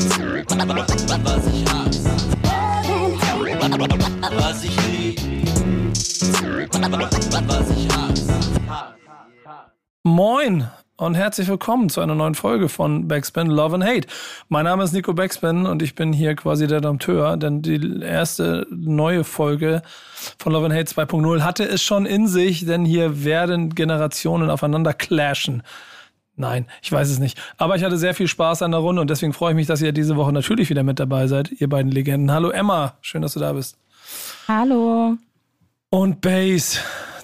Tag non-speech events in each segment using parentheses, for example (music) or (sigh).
Was ich hasse. Was ich lieb. Was ich hasse. Moin und herzlich willkommen zu einer neuen Folge von Backspin Love and Hate. Mein Name ist Nico Backspin und ich bin hier quasi der Dompteur, denn die erste neue Folge von Love and Hate 2.0 hatte es schon in sich, denn hier werden Generationen aufeinander clashen. Nein, ich weiß es nicht. Aber ich hatte sehr viel Spaß an der Runde und deswegen freue ich mich, dass ihr diese Woche natürlich wieder mit dabei seid, ihr beiden Legenden. Hallo Emma, schön, dass du da bist. Hallo. Und Base,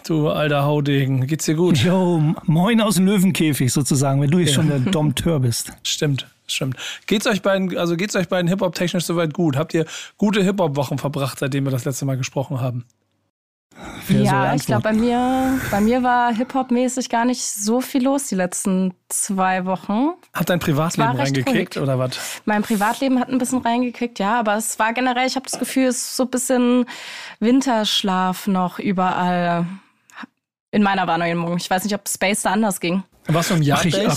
du alter Haudegen, geht's dir gut? Jo, moin aus dem Löwenkäfig sozusagen, wenn du jetzt schon der Dompteur bist. Stimmt, stimmt. Geht's euch beiden, also geht's euch beiden Hip-Hop technisch soweit gut? Habt ihr gute Hip-Hop-Wochen verbracht, seitdem wir das letzte Mal gesprochen haben? Ja, ich glaube, bei mir, bei mir war Hip-Hop-mäßig gar nicht so viel los die letzten zwei Wochen. Hat dein Privatleben reingekickt oder was? Mein Privatleben hat ein bisschen reingekickt, ja, aber es war generell, ich habe das Gefühl, es ist so ein bisschen Winterschlaf noch überall in meiner Wahrnehmung. Ich weiß nicht, ob Space da anders ging. Was um Jahr Ach, ich, ab,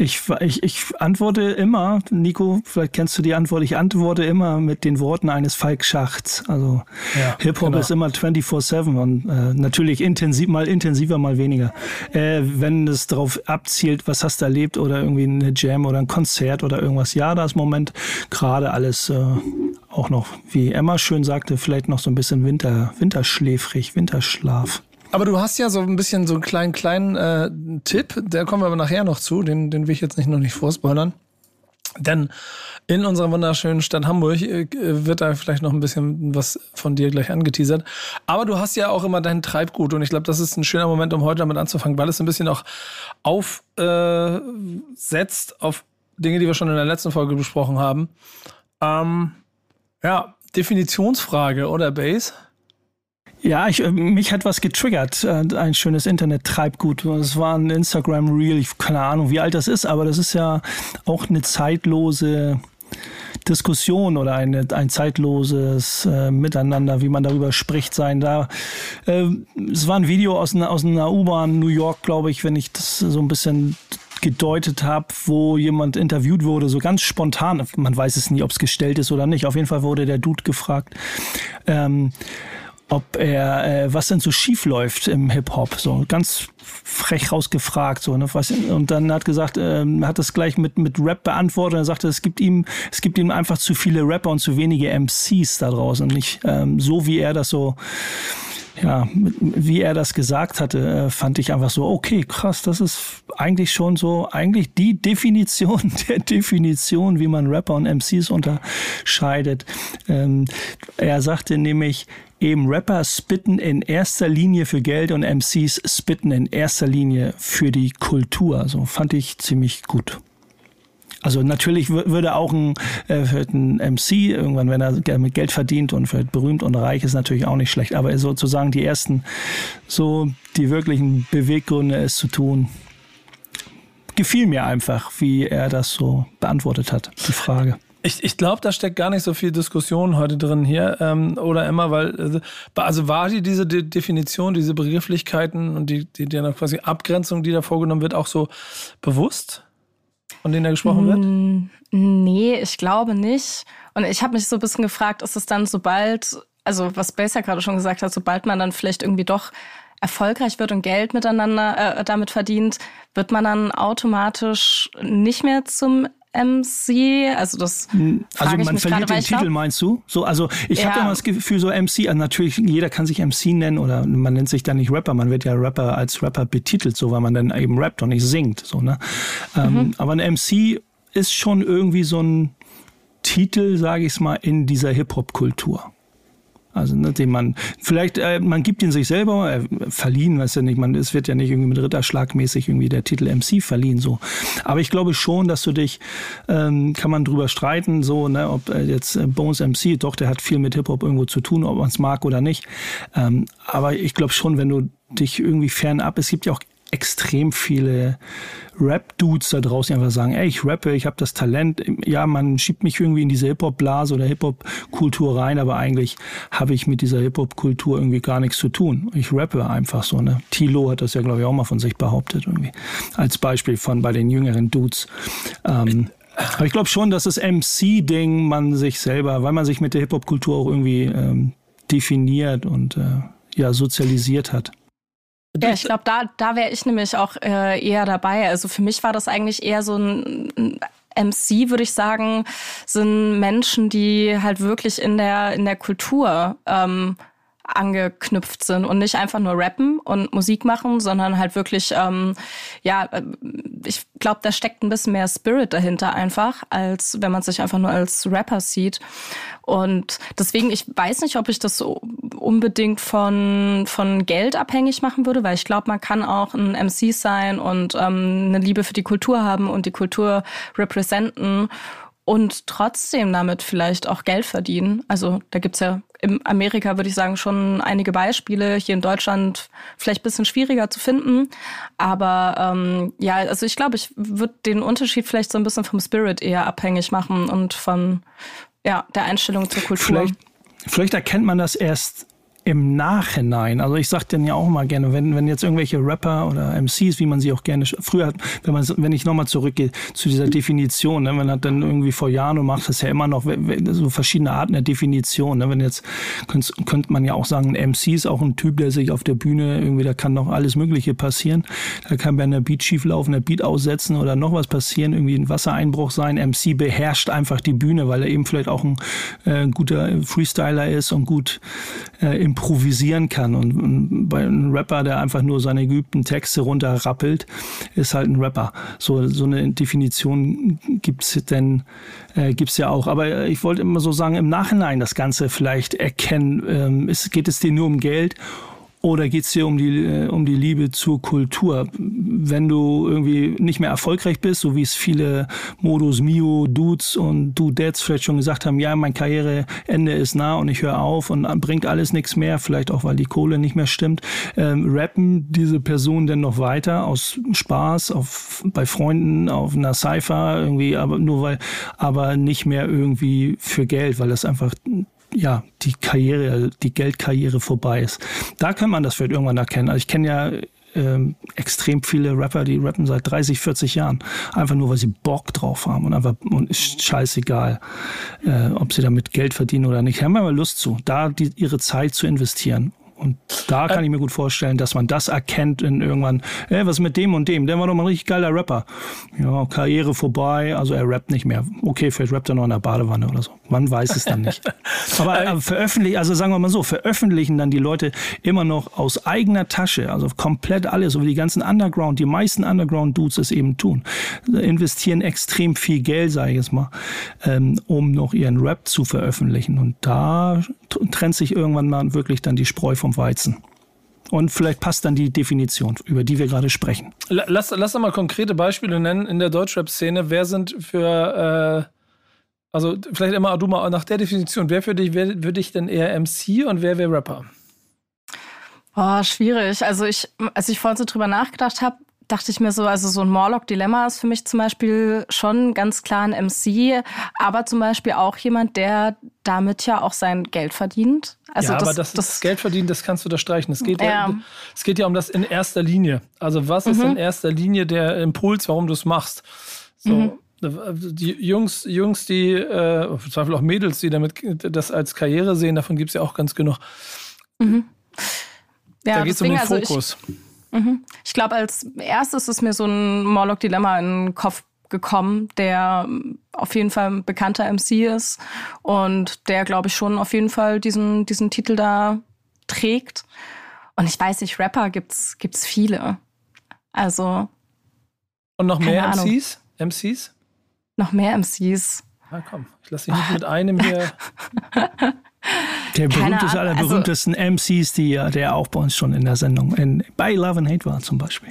ich, ich, ich antworte immer, Nico, vielleicht kennst du die Antwort, ich antworte immer mit den Worten eines Falk Schachts. Also Ja, Hip-Hop genau. ist immer 24-7 und äh, natürlich intensiv, mal intensiver, mal weniger. Äh, wenn es darauf abzielt, was hast du erlebt oder irgendwie eine Jam oder ein Konzert oder irgendwas, ja, da ist im Moment gerade alles äh, auch noch, wie Emma schön sagte, vielleicht noch so ein bisschen Winter, winterschläfrig, Winterschlaf. Aber du hast ja so ein bisschen so einen kleinen, kleinen äh, Tipp, da kommen wir aber nachher noch zu, den, den will ich jetzt nicht noch nicht vorspoilern. Denn in unserer wunderschönen Stadt Hamburg äh, wird da vielleicht noch ein bisschen was von dir gleich angeteasert. Aber du hast ja auch immer dein Treibgut und ich glaube, das ist ein schöner Moment, um heute damit anzufangen, weil es ein bisschen auch aufsetzt auf Dinge, die wir schon in der letzten Folge besprochen haben. Ähm, ja, Definitionsfrage, oder Base? Ja, ich, äh, mich hat was getriggert. äh, Ein schönes Internet-Treibgut. Es war ein Instagram-Reel. Ich keine Ahnung, wie alt das ist, aber das ist ja auch eine zeitlose Diskussion oder eine, ein zeitloses äh, Miteinander, wie man darüber spricht, sein. Da, äh, es war ein Video aus einer, aus einer U-Bahn New York, glaube ich, wenn ich das so ein bisschen gedeutet habe, wo jemand interviewt wurde, so ganz spontan. Man weiß es nie, ob es gestellt ist oder nicht. Auf jeden Fall wurde der Dude gefragt. Ähm, ob er, äh, was denn so schief läuft im Hip-Hop, so ganz frech rausgefragt, so, ne, was, und dann hat gesagt, ähm, hat das gleich mit, mit Rap beantwortet, er sagte, es gibt ihm, es gibt ihm einfach zu viele Rapper und zu wenige MCs da draußen, und nicht, ähm, so wie er das so, ja, wie er das gesagt hatte, äh, fand ich einfach so, okay, krass, das ist eigentlich schon so, eigentlich die Definition (laughs) der Definition, wie man Rapper und MCs unterscheidet. Ähm, er sagte nämlich, eben Rapper spitten in erster Linie für Geld und MCs spitten in erster Linie für die Kultur. So fand ich ziemlich gut. Also natürlich wür- würde auch ein, äh, ein MC irgendwann, wenn er mit Geld verdient und berühmt und reich ist, natürlich auch nicht schlecht. Aber sozusagen die ersten, so die wirklichen Beweggründe, es zu tun, gefiel mir einfach, wie er das so beantwortet hat, die Frage. Ich, ich glaube, da steckt gar nicht so viel Diskussion heute drin hier. Ähm, oder Emma, weil, äh, also war die diese De Definition, diese Begrifflichkeiten und die, die, die quasi Abgrenzung, die da vorgenommen wird, auch so bewusst, von denen da gesprochen wird? Mm, Nee, ich glaube nicht. Und ich habe mich so ein bisschen gefragt, ist es dann sobald, also was Bass ja gerade schon gesagt hat, sobald man dann vielleicht irgendwie doch erfolgreich wird und Geld miteinander äh, damit verdient, wird man dann automatisch nicht mehr zum MC? Also das Also frage ich man mich verliert gerade, weil den ich glaub- Titel, meinst du? So, also ich habe Ja. immer das Gefühl, so MC, also natürlich, jeder kann sich MC nennen oder man nennt sich dann nicht Rapper, man wird ja Rapper als Rapper betitelt, so weil man dann eben rappt und nicht singt. So, ne? Ähm, Mhm. aber ein MC ist schon irgendwie so ein Titel, sage ich es mal, in dieser Hip-Hop-Kultur. Also, ne, den man, vielleicht, äh, man gibt ihn sich selber, äh, verliehen, weiß ja nicht, man, es wird ja nicht irgendwie mit Ritterschlagmäßig irgendwie der Titel MC verliehen, so. Aber ich glaube schon, dass du dich, ähm, kann man drüber streiten, so, ne, ob äh, jetzt äh, Bones MC, doch, der hat viel mit Hip-Hop irgendwo zu tun, ob man es mag oder nicht. Ähm, aber ich glaube schon, wenn du dich irgendwie fernab, es gibt ja auch extrem viele Rap-Dudes da draußen, die einfach sagen, ey, ich rappe, ich habe das Talent. Ja, man schiebt mich irgendwie in diese Hip-Hop-Blase oder Hip-Hop-Kultur rein, aber eigentlich habe ich mit dieser Hip-Hop-Kultur irgendwie gar nichts zu tun. Ich rappe einfach so. Ne? Tilo hat das ja, glaube ich, auch mal von sich behauptet irgendwie. Als Beispiel von bei den jüngeren Dudes. Ähm, Aber ich glaube schon, dass das MC-Ding man sich selber, weil man sich mit der Hip-Hop-Kultur auch irgendwie ähm, definiert und äh, ja, sozialisiert hat. Ja, ich glaube, da, da wäre ich nämlich auch äh, eher dabei. Also für mich war das eigentlich eher so ein, ein MC, würde ich sagen, sind Menschen, die halt wirklich in der, in der Kultur ähm, angeknüpft sind und nicht einfach nur rappen und Musik machen, sondern halt wirklich, ähm, ja, äh, ich glaube, da steckt ein bisschen mehr Spirit dahinter einfach, als wenn man sich einfach nur als Rapper sieht. Und deswegen, ich weiß nicht, ob ich das so unbedingt von, von Geld abhängig machen würde, weil ich glaube, man kann auch ein MC sein und ähm, eine Liebe für die Kultur haben und die Kultur representen und trotzdem damit vielleicht auch Geld verdienen. Also da gibt's ja in Amerika, würde ich sagen, schon einige Beispiele. Hier in Deutschland vielleicht bisschen schwieriger zu finden. Aber ähm, ja, also ich glaube, ich würde den Unterschied vielleicht so ein bisschen vom Spirit eher abhängig machen und von ja, der Einstellung zur Kultur. Vielleicht, vielleicht erkennt man das erst im Nachhinein, also ich sag denn ja auch mal gerne, wenn, wenn jetzt irgendwelche Rapper oder MCs, wie man sie auch gerne früher hat, wenn man wenn ich nochmal zurückgehe zu dieser Definition, ne, wenn hat dann irgendwie vor Jahren und macht das ja immer noch so verschiedene Arten der Definition. Ne, wenn jetzt könnte, könnte man ja auch sagen, ein MC ist auch ein Typ, der sich auf der Bühne irgendwie, da kann noch alles Mögliche passieren. Da kann bei einer Beat schieflaufen, der Beat aussetzen oder noch was passieren, irgendwie ein Wassereinbruch sein. MC beherrscht einfach die Bühne, weil er eben vielleicht auch ein äh, guter Freestyler ist und gut äh, improvisieren kann. Und, bei einem Rapper, der einfach nur seine geübten Texte runterrappelt, ist halt ein Rapper. So, so eine Definition gibt's denn, äh, gibt's ja auch. Aber ich wollte immer so sagen, im Nachhinein das Ganze vielleicht erkennen. Ähm, ist, geht es dir nur um Geld oder geht es dir um die, äh, um die Liebe zur Kultur? Wenn du irgendwie nicht mehr erfolgreich bist, so wie es viele Modus Mio, Dudes und Dudettes vielleicht schon gesagt haben, ja, mein Karriereende ist nah und ich höre auf und bringt alles nichts mehr, vielleicht auch, weil die Kohle nicht mehr stimmt, ähm, rappen diese Personen denn noch weiter aus Spaß, auf, bei Freunden, auf einer Cypher, irgendwie, aber nur weil, aber nicht mehr irgendwie für Geld, weil das einfach ja, die Karriere, die Geldkarriere vorbei ist. Da kann man das vielleicht irgendwann erkennen. Also ich kenne ja ähm, extrem viele Rapper, die rappen seit 30, 40 Jahren. Einfach nur, weil sie Bock drauf haben und einfach und ist scheißegal, äh, ob sie damit Geld verdienen oder nicht. Haben wir mal Lust zu, da die, ihre Zeit zu investieren. Und da kann ich mir gut vorstellen, dass man das erkennt in irgendwann, ey, was mit dem und dem? Der war doch mal ein richtig geiler Rapper. Ja, Karriere vorbei, also er rappt nicht mehr. Okay, vielleicht rappt er noch in der Badewanne oder so. Man weiß es dann nicht. (laughs) Aber äh, veröffentlichen, also sagen wir mal so, veröffentlichen dann die Leute immer noch aus eigener Tasche, also komplett alles, so wie die ganzen Underground, die meisten Underground-Dudes es eben tun. Investieren extrem viel Geld, sage ich jetzt mal, ähm, um noch ihren Rap zu veröffentlichen. Und da trennt sich irgendwann mal wirklich dann die Spreu vom Weizen. Und vielleicht passt dann die Definition, über die wir gerade sprechen. Lass, lass doch mal konkrete Beispiele nennen in der Deutschrap-Szene. Wer sind für, äh, also vielleicht immer du mal nach der Definition, wer für dich, wer würde dich denn eher MC und wer wäre Rapper? Oh, schwierig. Also ich, als ich vorhin so drüber nachgedacht habe, dachte ich mir so, also so ein Morlock-Dilemma ist für mich zum Beispiel schon ganz klar ein MC, aber zum Beispiel auch jemand, der damit ja auch sein Geld verdient. Also ja, das, aber das, das Geld verdienen, das kannst du da streichen. Es geht ja. ja. es geht ja um das in erster Linie. Also was ist mhm. in erster Linie der Impuls, warum du es machst? So. Mhm. Die Jungs, Jungs, die, äh, Zweifel auch Mädels, die damit das als Karriere sehen, davon gibt es ja auch ganz genug. Mhm. Ja, da geht es um den Fokus. Also ich, Mhm. Ich glaube, als erstes ist mir so ein Morlock-Dilemma in den Kopf gekommen, der auf jeden Fall ein bekannter MC ist und der, glaube ich, schon auf jeden Fall diesen, diesen Titel da trägt. Und ich weiß nicht, Rapper gibt's, gibt's viele. Also. Und noch mehr MCs? MCs? Noch mehr MCs. Na komm, ich lasse dich nicht mit einem hier. (laughs) Der berühmteste aller also berühmtesten also, MCs, die, der auch bei uns schon in der Sendung in, bei Love and Hate war zum Beispiel.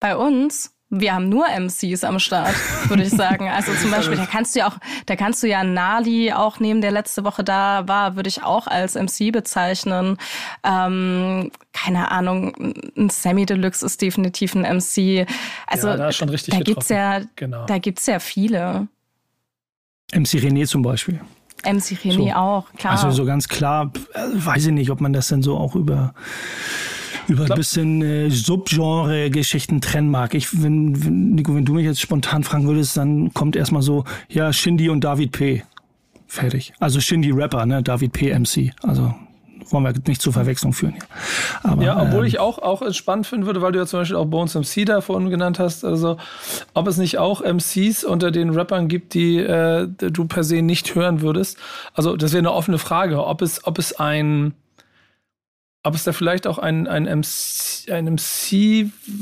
Bei uns? Wir haben nur MCs am Start, würde ich sagen. (laughs) Also zum Beispiel, da kannst du ja auch, da kannst du ja Nali auch nehmen, der letzte Woche da war, würde ich auch als MC bezeichnen. Ähm, keine Ahnung, ein Sammy Deluxe ist definitiv ein MC. Also ja, da, schon richtig da gibt's ja, genau. da gibt's ja viele. MC René zum Beispiel. MC René so. auch, klar. Also so ganz klar, äh, weiß ich nicht, ob man das denn so auch über über ein bisschen äh, Subgenre-Geschichten trennen mag. Ich, wenn, wenn, Nico, wenn du mich jetzt spontan fragen würdest, dann kommt erstmal so, ja, Shindy und David P. Fertig. Also Shindy Rapper, ne? David P. MC. Also wollen wir nicht zur Verwechslung führen. Aber, ja, obwohl ähm, ich auch, auch spannend finden würde, weil du ja zum Beispiel auch Bones MC da vorhin genannt hast, also ob es nicht auch MCs unter den Rappern gibt, die äh, du per se nicht hören würdest. Also das wäre eine offene Frage, ob es, ob es ein ob es da vielleicht auch ein, ein MC, ein MC-Mindset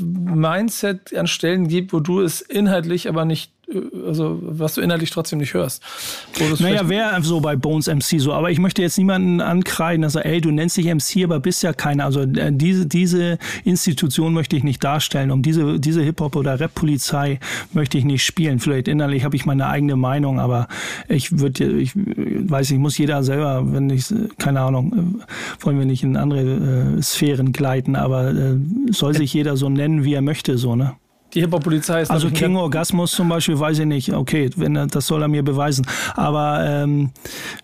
an Stellen gibt, wo du es inhaltlich aber nicht also was du innerlich trotzdem nicht hörst. Naja, wäre so bei Bones MC so, aber ich möchte jetzt niemanden ankreiden, dass er, ey, du nennst dich MC, aber bist ja keiner. Also äh, diese, diese Institution möchte ich nicht darstellen. Um diese, diese Hip-Hop- oder Rap-Polizei möchte ich nicht spielen. Vielleicht innerlich habe ich meine eigene Meinung, aber ich würde, ich weiß nicht, muss jeder selber, wenn ich, keine Ahnung, äh, wollen wir nicht in andere äh, Sphären gleiten, aber äh, soll sich jeder so nennen, wie er möchte, so, ne? Die Hip-Hop-Polizei ist. Also King Orgasmus zum Beispiel, weiß ich nicht. Okay, wenn er, das soll er mir beweisen. Aber ähm,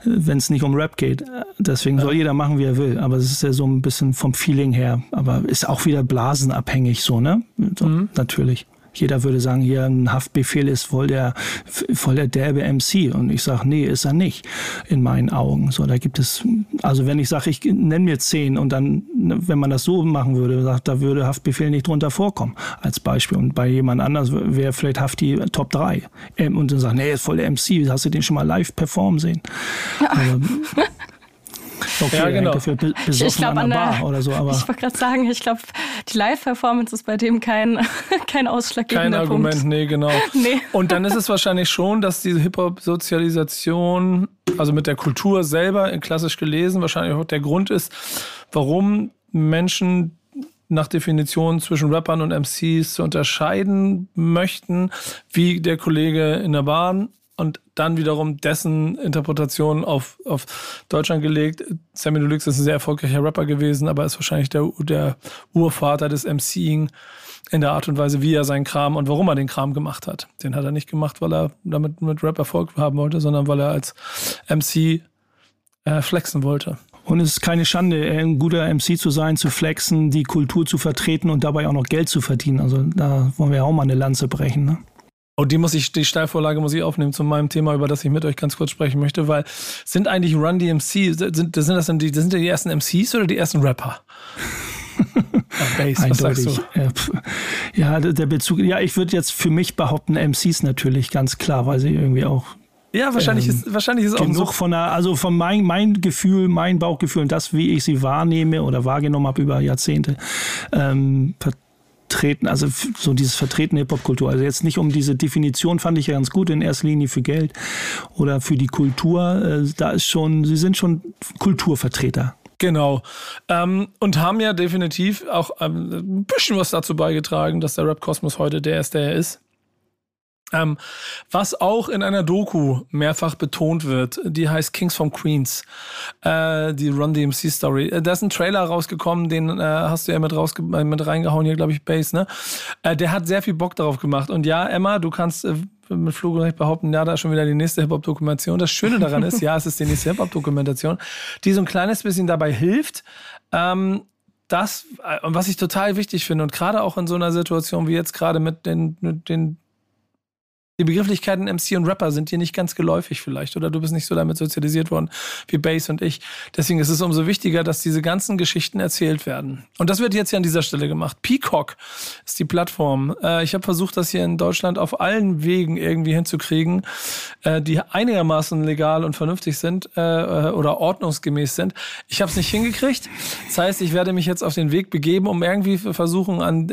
wenn es nicht um Rap geht, deswegen ja. soll jeder machen, wie er will. Aber es ist ja so ein bisschen vom Feeling her. Aber ist auch wieder blasenabhängig so, ne? So, mhm. Natürlich. Jeder würde sagen, hier ein Haftbefehl ist voll der, voll der derbe MC. Und ich sage, nee, ist er nicht, in meinen Augen. So, da gibt es, also wenn ich sage, ich nenne mir zehn und dann, wenn man das so machen würde, sagt, da würde Haftbefehl nicht drunter vorkommen, als Beispiel. Und bei jemand anders wäre vielleicht Hafti Top 3. Ähm, und dann sagen, nee, ist voll der MC, hast du den schon mal live performen sehen? Also, (laughs) Okay, ja, genau. Dafür ich glaube an der Bar oder so. Aber (laughs) ich wollte gerade sagen, ich glaube, die Live-Performance ist bei dem kein, (laughs) kein ausschlaggebender Kein Argument, Punkt. nee, genau. (laughs) nee. Und dann ist es wahrscheinlich schon, dass diese Hip-Hop-Sozialisation, also mit der Kultur selber, klassisch gelesen, wahrscheinlich auch der Grund ist, warum Menschen nach Definition zwischen Rappern und MCs zu unterscheiden möchten, wie der Kollege in der Bahn und dann wiederum dessen Interpretation auf, auf Deutschland gelegt. Sammy Deluxe ist ein sehr erfolgreicher Rapper gewesen, aber ist wahrscheinlich der, der Urvater des MCing in der Art und Weise, wie er seinen Kram und warum er den Kram gemacht hat. Den hat er nicht gemacht, weil er damit mit Rap Erfolg haben wollte, sondern weil er als MC äh, flexen wollte. Und es ist keine Schande, ein guter MC zu sein, zu flexen, die Kultur zu vertreten und dabei auch noch Geld zu verdienen. Also da wollen wir auch mal eine Lanze brechen. Ne? Oh, die muss ich, die Steilvorlage muss ich aufnehmen zu meinem Thema, über das ich mit euch ganz kurz sprechen möchte, weil sind eigentlich Run DMC, sind, sind das denn die, sind die ersten MCs oder die ersten Rapper? (laughs) Sagst du? Ja, der Bezug, ja, ich würde jetzt für mich behaupten, MCs natürlich, ganz klar, weil sie irgendwie auch ja, wahrscheinlich ähm, ist wahrscheinlich ist auch genug so von der, also von mein, mein Gefühl, mein Bauchgefühl und das, wie ich sie wahrnehme oder wahrgenommen habe über Jahrzehnte, ähm, vertreten, also so dieses Vertreten Hip-Hop-Kultur. Also jetzt nicht um diese Definition fand ich ja ganz gut, in erster Linie für Geld oder für die Kultur. Äh, da ist schon, sie sind schon Kulturvertreter. Genau. Ähm, und haben ja definitiv auch ein bisschen was dazu beigetragen, dass der Rap-Kosmos heute der ist, der er ist. Ähm, was auch in einer Doku mehrfach betont wird, die heißt Kings from Queens, äh, die Run DMC Story. Äh, da ist ein Trailer rausgekommen, den äh, hast du ja mit, rausge äh, mit reingehauen hier, glaube ich, Base, ne? Äh, der hat sehr viel Bock darauf gemacht. Und ja, Emma, du kannst äh, mit Flugrecht behaupten, ja, da ist schon wieder die nächste Hip-Hop-Dokumentation. Das Schöne daran ist, ja, es ist die nächste Hip-Hop-Dokumentation, die so ein kleines bisschen dabei hilft, ähm, das, was ich total wichtig finde und gerade auch in so einer Situation wie jetzt gerade mit den, mit den die Begrifflichkeiten MC und Rapper sind dir nicht ganz geläufig vielleicht oder du bist nicht so damit sozialisiert worden wie Bass und ich. Deswegen ist es umso wichtiger, dass diese ganzen Geschichten erzählt werden. Und das wird jetzt hier an dieser Stelle gemacht. Peacock ist die Plattform. Äh, ich habe versucht, das hier in Deutschland auf allen Wegen irgendwie hinzukriegen, äh, die einigermaßen legal und vernünftig sind äh, oder ordnungsgemäß sind. Ich habe es nicht hingekriegt. Das heißt, ich werde mich jetzt auf den Weg begeben, um irgendwie versuchen, an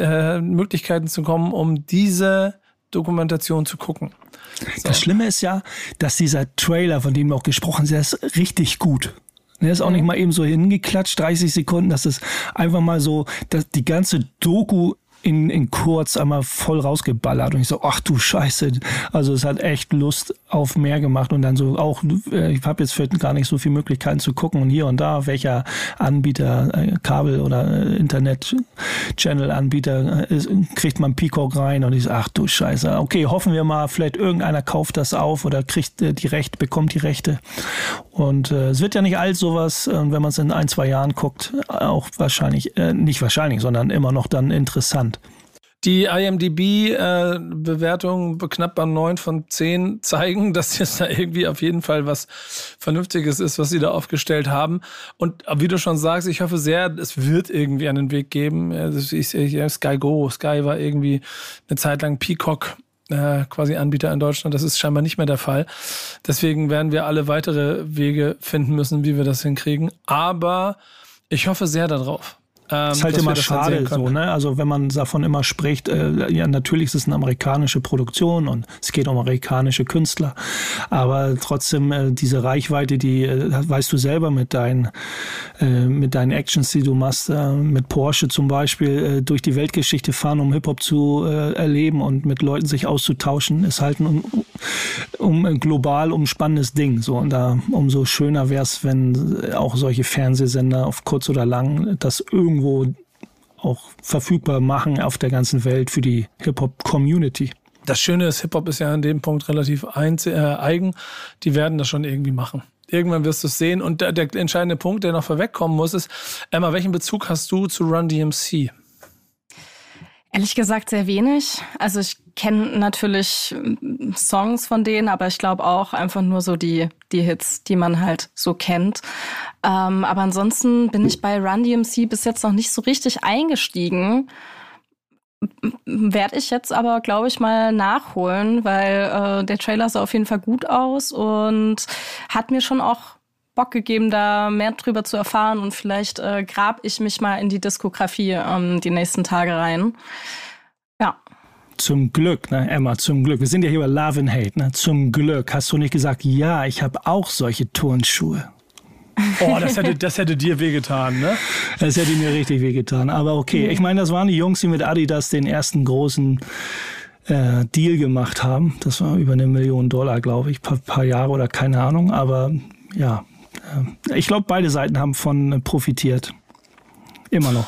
Möglichkeiten zu kommen, um diese Dokumentation zu gucken. So. Das Schlimme ist ja, dass dieser Trailer, von dem wir auch gesprochen haben, ist richtig gut. Der ist auch nicht mhm. mal eben so hingeklatscht, 30 Sekunden, dass es einfach mal so, dass die ganze Doku in, in kurz einmal voll rausgeballert und ich so, ach du Scheiße. Also es hat echt Lust auf mehr gemacht und dann so auch, äh, ich habe jetzt vielleicht gar nicht so viele Möglichkeiten zu gucken und hier und da, welcher Anbieter, äh, Kabel- oder äh, Internet-Channel-Anbieter kriegt man Peacock rein und ich so, ach du Scheiße. Okay, hoffen wir mal, vielleicht irgendeiner kauft das auf oder kriegt die Rechte, bekommt die Rechte. Und äh, es wird ja nicht all sowas, äh, wenn man es in ein, zwei Jahren guckt, auch wahrscheinlich, äh, nicht wahrscheinlich, sondern immer noch dann interessant. Die IMDB-Bewertungen äh, knapp bei 9 von 10 zeigen, (laughs) dass jetzt da irgendwie auf jeden Fall was Vernünftiges ist, was sie da aufgestellt haben. Und wie du schon sagst, ich hoffe sehr, es wird irgendwie einen Weg geben. Ich, ich, Sky Go, Sky war irgendwie eine Zeit lang Peacock äh, quasi Anbieter in Deutschland. Das ist scheinbar nicht mehr der Fall. Deswegen werden wir alle weitere Wege finden müssen, wie wir das hinkriegen. Aber ich hoffe sehr darauf. Ähm, ist halt immer schade so, ne? Also wenn man davon immer spricht, äh, ja, natürlich ist es eine amerikanische Produktion und es geht um amerikanische Künstler, aber trotzdem äh, diese Reichweite, die äh, weißt du selber mit deinen äh, mit deinen Actions, die du machst, äh, mit Porsche zum Beispiel äh, durch die Weltgeschichte fahren, um Hip Hop zu erleben und mit Leuten sich auszutauschen, ist halt ein um, um global umspannendes Ding. So und da umso schöner wäre es, wenn auch solche Fernsehsender auf kurz oder lang das irgendwo irgendwo auch verfügbar machen auf der ganzen Welt für die Hip-Hop-Community. Das Schöne ist, Hip-Hop ist ja an dem Punkt relativ äh, eigen. Die werden das schon irgendwie machen. Irgendwann wirst du es sehen. Und der, der, entscheidende Punkt, der noch vorwegkommen muss, ist, Emma, welchen Bezug hast du zu Run DMC? Ehrlich gesagt sehr wenig. Also ich kenne natürlich ähm, Songs von denen, aber ich glaube auch einfach nur so die, die Hits, die man halt so kennt. Ähm, aber ansonsten bin ich bei Run DMC bis jetzt noch nicht so richtig eingestiegen. Werde ich jetzt aber, glaube ich, mal nachholen, weil äh, der Trailer sah auf jeden Fall gut aus und hat mir schon auch Bock gegeben, da mehr drüber zu erfahren und vielleicht äh, grab ich mich mal in die Diskografie ähm, die nächsten Tage rein. Ja. Zum Glück, ne, Emma, zum Glück. Wir sind ja hier bei Love and Hate, ne? Zum Glück hast du nicht gesagt, ja, ich habe auch solche Turnschuhe. Oh, das hätte, das hätte dir wehgetan, ne? Das hätte mir richtig wehgetan. Aber okay, ich meine, das waren die Jungs, die mit Adidas den ersten großen äh, Deal gemacht haben. Das war über eine Million Dollar, glaube ich, paar, paar Jahre oder keine Ahnung. Aber ja, ich glaube, beide Seiten haben von profitiert. Immer noch.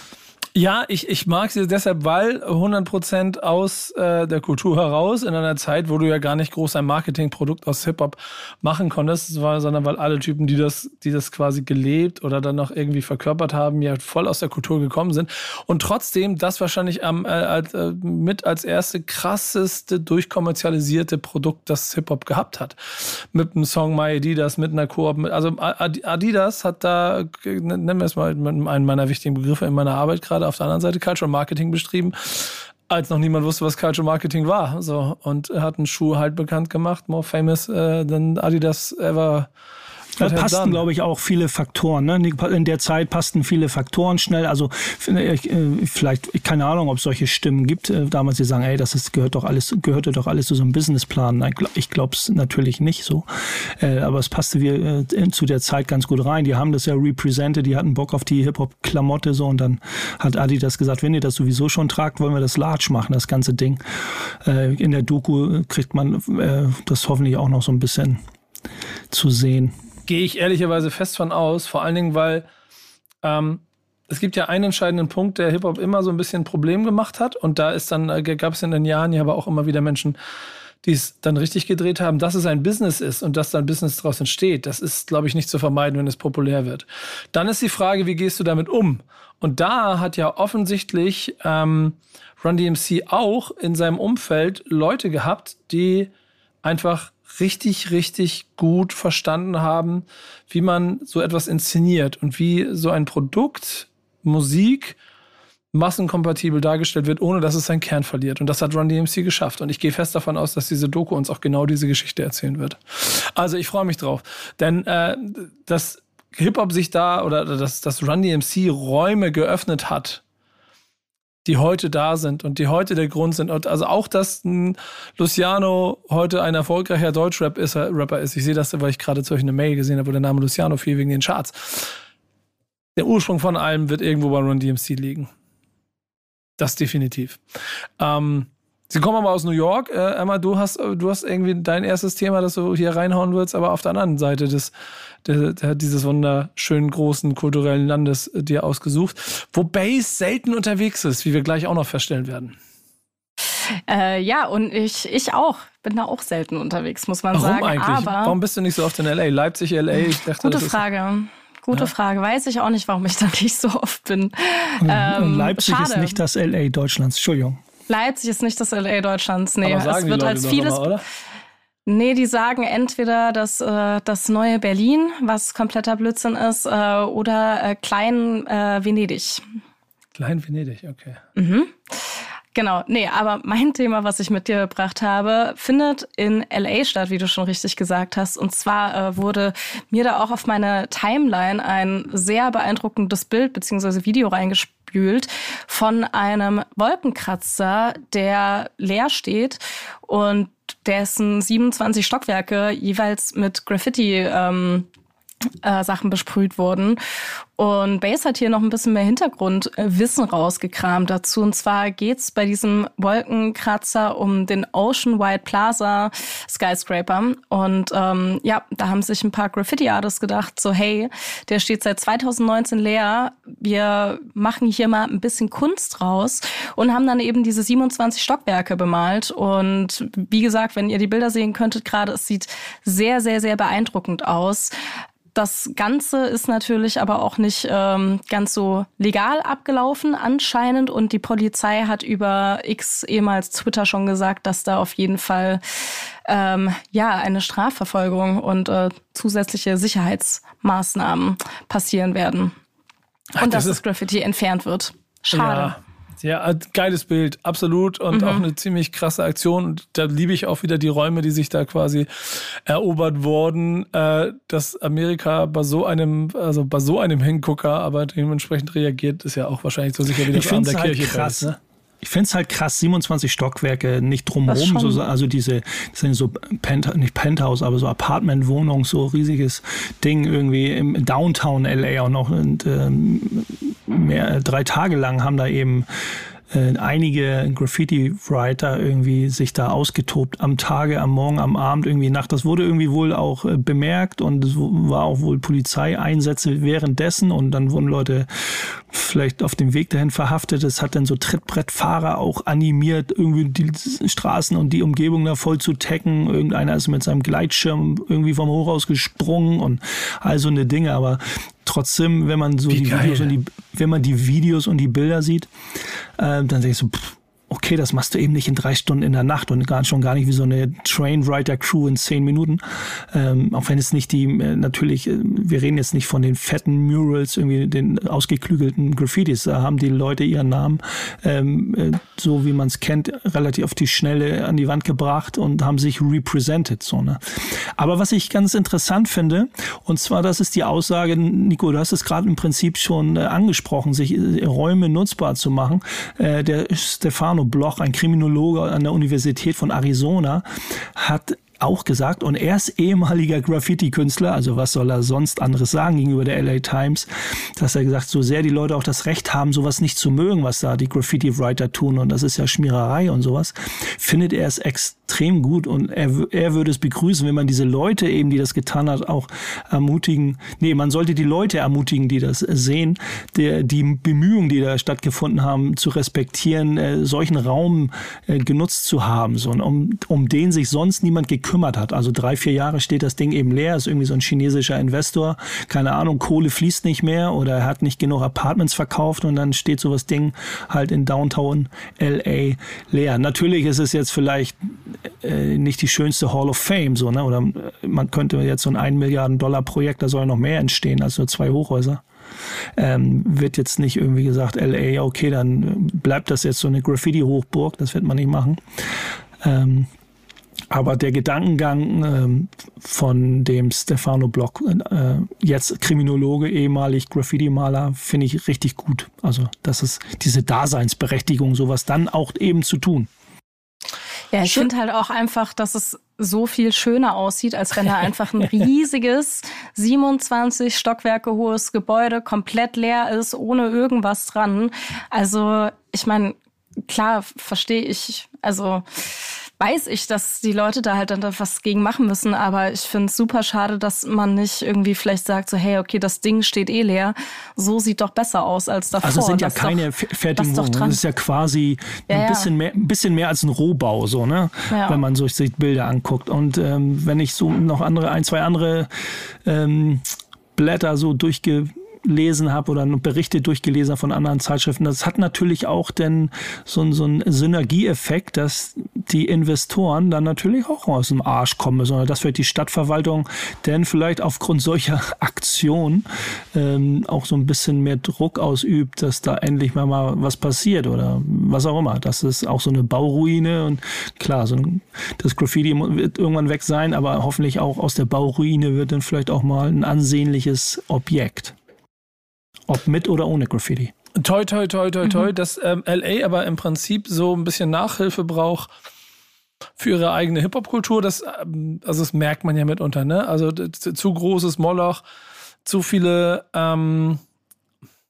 Ja, ich, ich mag sie deshalb, weil 100% aus äh, der Kultur heraus, in einer Zeit, wo du ja gar nicht groß ein Marketingprodukt aus Hip-Hop machen konntest, sondern weil alle Typen, die das, die das quasi gelebt oder dann noch irgendwie verkörpert haben, ja voll aus der Kultur gekommen sind. Und trotzdem das wahrscheinlich am, äh, als, äh, mit als erste krasseste durchkommerzialisierte Produkt, das Hip-Hop gehabt hat. Mit dem Song My Adidas, mit einer Koop. Also Adidas hat da, nennen wir es mal einen meiner wichtigen Begriffe in meiner Arbeit gerade, gerade auf der anderen Seite Cultural Marketing betrieben, als noch niemand wusste, was Cultural Marketing war. So, und hat einen Schuh halt bekannt gemacht, more famous äh, than Adidas ever da passten, glaube ich, auch viele Faktoren. Ne? In der Zeit passten viele Faktoren schnell. Also äh, vielleicht, keine Ahnung, ob es solche Stimmen gibt. Äh, damals, die sagen, ey, das ist, gehört doch alles, gehörte doch alles zu so einem Businessplan. Nein, ich glaube es natürlich nicht so. Äh, aber es passte wir zu der Zeit ganz gut rein. Die haben das ja represented, die hatten Bock auf die Hip-Hop-Klamotte so und dann hat Adi das gesagt, wenn ihr das sowieso schon tragt, wollen wir das large machen, das ganze Ding. In der Doku kriegt man das hoffentlich auch noch so ein bisschen zu sehen gehe ich ehrlicherweise fest von aus. Vor allen Dingen, weil ähm, es gibt ja einen entscheidenden Punkt, der Hip-Hop immer so ein bisschen ein Problem gemacht hat. Und da ist dann, äh, gab es in den Jahren ja aber auch immer wieder Menschen, die es dann richtig gedreht haben, dass es ein Business ist und dass da ein Business daraus entsteht. Das ist, glaube ich, nicht zu vermeiden, wenn es populär wird. Dann ist die Frage, wie gehst du damit um? Und da hat ja offensichtlich ähm, Run DMC auch in seinem Umfeld Leute gehabt, die einfach richtig, richtig gut verstanden haben, wie man so etwas inszeniert und wie so ein Produkt, Musik, massenkompatibel dargestellt wird, ohne dass es seinen Kern verliert. Und das hat Run DMC geschafft. Und ich gehe fest davon aus, dass diese Doku uns auch genau diese Geschichte erzählen wird. Also ich freue mich drauf. Denn äh, dass Hip-Hop sich da oder dass, dass Run DMC Räume geöffnet hat, die heute da sind und die heute der Grund sind. Und also auch, dass ein Luciano heute ein erfolgreicher Deutschrap ist, Rapper ist. Ich sehe das, weil ich gerade zu euch eine Mail gesehen habe, wo der Name Luciano fiel wegen den Charts. Der Ursprung von allem wird irgendwo bei Run DMC liegen. Das definitiv. Ähm, Sie kommen aber aus New York. Äh, Emma, du hast, du hast irgendwie dein erstes Thema, das du hier reinhauen willst, aber auf der anderen Seite des, der, der, dieses wunderschönen großen kulturellen Landes äh, dir ausgesucht, wo Bass selten unterwegs ist, wie wir gleich auch noch feststellen werden. Äh, ja, und ich, ich auch. Bin da auch selten unterwegs, muss man Warum sagen. eigentlich? Aber Warum bist du nicht so oft in LA? Leipzig, LA? Ich dachte, gute ist- Frage. Gute Ja. Frage. Weiß ich auch nicht, warum ich da nicht so oft bin. Und Ähm, Leipzig ist schade. nicht das LA Deutschlands. Entschuldigung. Leipzig ist nicht das LA Deutschlands. Nee, Aber sagen es die wird Leute als vieles. oder? Nee, die sagen entweder das, äh, das neue Berlin, was kompletter Blödsinn ist, äh, oder äh, Klein äh, Venedig. Klein Venedig, okay. Genau, nee, aber mein Thema, was ich mit dir gebracht habe, findet in LA statt, wie du schon richtig gesagt hast. Und zwar äh, wurde mir da auch auf meine Timeline ein sehr beeindruckendes Bild bzw. Video reingespült von einem Wolkenkratzer, der leer steht und dessen 27 Stockwerke jeweils mit Graffiti ähm, äh, Sachen besprüht wurden. Und Base hat hier noch ein bisschen mehr Hintergrundwissen rausgekramt dazu. Und zwar geht's bei diesem Wolkenkratzer um den Ocean Wide Plaza Skyscraper. Und ähm, ja, da haben sich ein paar Graffiti-Artists gedacht, so hey, der steht seit 2019 leer. Wir machen hier mal ein bisschen Kunst raus und haben dann eben diese 27 Stockwerke bemalt. Und wie gesagt, wenn ihr die Bilder sehen könntet gerade, es sieht sehr, sehr, sehr beeindruckend aus. Das Ganze ist natürlich aber auch nicht ähm, ganz so legal abgelaufen anscheinend und die Polizei hat über X ehemals Twitter schon gesagt, dass da auf jeden Fall ähm, ja eine Strafverfolgung und äh, zusätzliche Sicherheitsmaßnahmen passieren werden Ach, und das dass das Graffiti entfernt wird. Schade. Ja, ja, geiles Bild, absolut. Und Mhm. auch eine ziemlich krasse Aktion. Und da liebe ich auch wieder die Räume, die sich da quasi erobert wurden. Äh, dass Amerika bei so einem, also bei so einem Hingucker, aber dementsprechend reagiert, ist ja auch wahrscheinlich so sicher wie das Ich Abend finde der es halt Kirche. krass. ne? Ich finde es halt krass, 27 Stockwerke, nicht drumherum, so, also diese, das sind so Pent, nicht Penthouse, aber so Apartmentwohnung, so riesiges Ding irgendwie im Downtown LA auch noch und ähm, mehr, drei Tage lang haben da eben äh, einige Graffiti-Writer irgendwie sich da ausgetobt am Tage, am Morgen, am Abend, irgendwie Nacht. Das wurde irgendwie wohl auch äh, bemerkt und es war auch wohl Polizeieinsätze währenddessen und dann wurden Leute vielleicht auf dem Weg dahin verhaftet. Es hat dann so Trittbrettfahrer auch animiert, irgendwie die Straßen und die Umgebung da voll zu tacken. Irgendeiner ist mit seinem Gleitschirm irgendwie vom Hochhaus gesprungen und all so eine Dinge. Aber trotzdem, wenn man so Wie die geil. Videos und die, wenn man die Videos und die Bilder sieht, äh, dann denke ich so, pff, okay, das machst du eben nicht in drei Stunden in der Nacht und gar schon gar nicht wie so eine Trainwriter-Crew in zehn Minuten. Ähm, auch wenn es nicht die, äh, natürlich, äh, wir reden jetzt nicht von den fetten Murals, irgendwie den ausgeklügelten Graffitis, da haben die Leute ihren Namen, ähm, äh, so wie man es kennt, relativ auf die Schnelle an die Wand gebracht und haben sich represented, so, ne. Aber was ich ganz interessant finde, und zwar, das ist die Aussage, Nico, du hast es gerade im Prinzip schon angesprochen, sich Räume nutzbar zu machen. Äh, der Stefano Bloch, ein Kriminologe an der Universität von Arizona, hat auch gesagt, und er ist ehemaliger Graffiti-Künstler, also was soll er sonst anderes sagen gegenüber der LA Times, dass er gesagt, so sehr die Leute auch das Recht haben, sowas nicht zu mögen, was da die Graffiti-Writer tun, und das ist ja Schmiererei und sowas, findet er es extrem gut. Und er, er würde es begrüßen, wenn man diese Leute eben, die das getan hat, auch ermutigen, nee, man sollte die Leute ermutigen, die das sehen, der, die Bemühungen, die da stattgefunden haben, zu respektieren, äh, solchen Raum äh, genutzt zu haben, so, um, um den sich sonst niemand gekümmert hat. Also drei, vier Jahre steht das Ding eben leer, ist irgendwie so ein chinesischer Investor, keine Ahnung, Kohle fließt nicht mehr oder er hat nicht genug Apartments verkauft und dann steht sowas Ding halt in Downtown LA leer. Natürlich ist es jetzt vielleicht äh, nicht die schönste Hall of Fame, so, ne? Oder äh, man könnte jetzt so ein 1 Milliarden Dollar Projekt, da soll noch mehr entstehen als nur zwei Hochhäuser. Ähm, wird jetzt nicht irgendwie gesagt, LA, okay, dann bleibt das jetzt so eine Graffiti-Hochburg, das wird man nicht machen. Ähm, aber der Gedankengang ähm, von dem Stefano Block, äh, jetzt Kriminologe, ehemalig Graffiti-Maler, finde ich richtig gut. Also das ist diese Daseinsberechtigung, sowas dann auch eben zu tun. Ja, ich finde halt auch einfach, dass es so viel schöner aussieht, als wenn da (laughs) einfach ein riesiges, 27 Stockwerke hohes Gebäude komplett leer ist, ohne irgendwas dran. Also, ich meine, klar, verstehe ich. Also weiß ich, dass die Leute da halt dann was gegen machen müssen, aber ich finde es super schade, dass man nicht irgendwie vielleicht sagt, so, hey, okay, das Ding steht eh leer, so sieht doch besser aus als davor. Also es sind ja Das keine doch, fertigen das doch Wohnungen. Das ist ja quasi Ja, ein, ja. bisschen mehr, ein bisschen mehr als ein Rohbau, so, ne? Ja. Wenn man so sich Bilder anguckt. Und ähm, wenn ich so noch andere, ein, zwei andere ähm, Blätter so durchgelesen habe oder Berichte durchgelesen von anderen Zeitschriften, das hat natürlich auch denn so, so einen Synergieeffekt, dass die Investoren dann natürlich auch aus dem Arsch kommen oder dass vielleicht die Stadtverwaltung denn vielleicht aufgrund solcher (laughs) Aktionen ähm, auch so ein bisschen mehr Druck ausübt, dass da endlich mal, mal was passiert oder was auch immer. Das ist auch so eine Bauruine und klar, so ein, das Graffiti wird irgendwann weg sein, aber hoffentlich auch aus der Bauruine wird dann vielleicht auch mal ein ansehnliches Objekt. Ob mit oder ohne Graffiti. Toi, toi, toi, toi, toi, dass ähm, LA aber im Prinzip so ein bisschen Nachhilfe braucht für ihre eigene Hip-Hop-Kultur. Das, ähm, also das merkt man ja mitunter, ne? Also zu großes Moloch, zu viele ähm,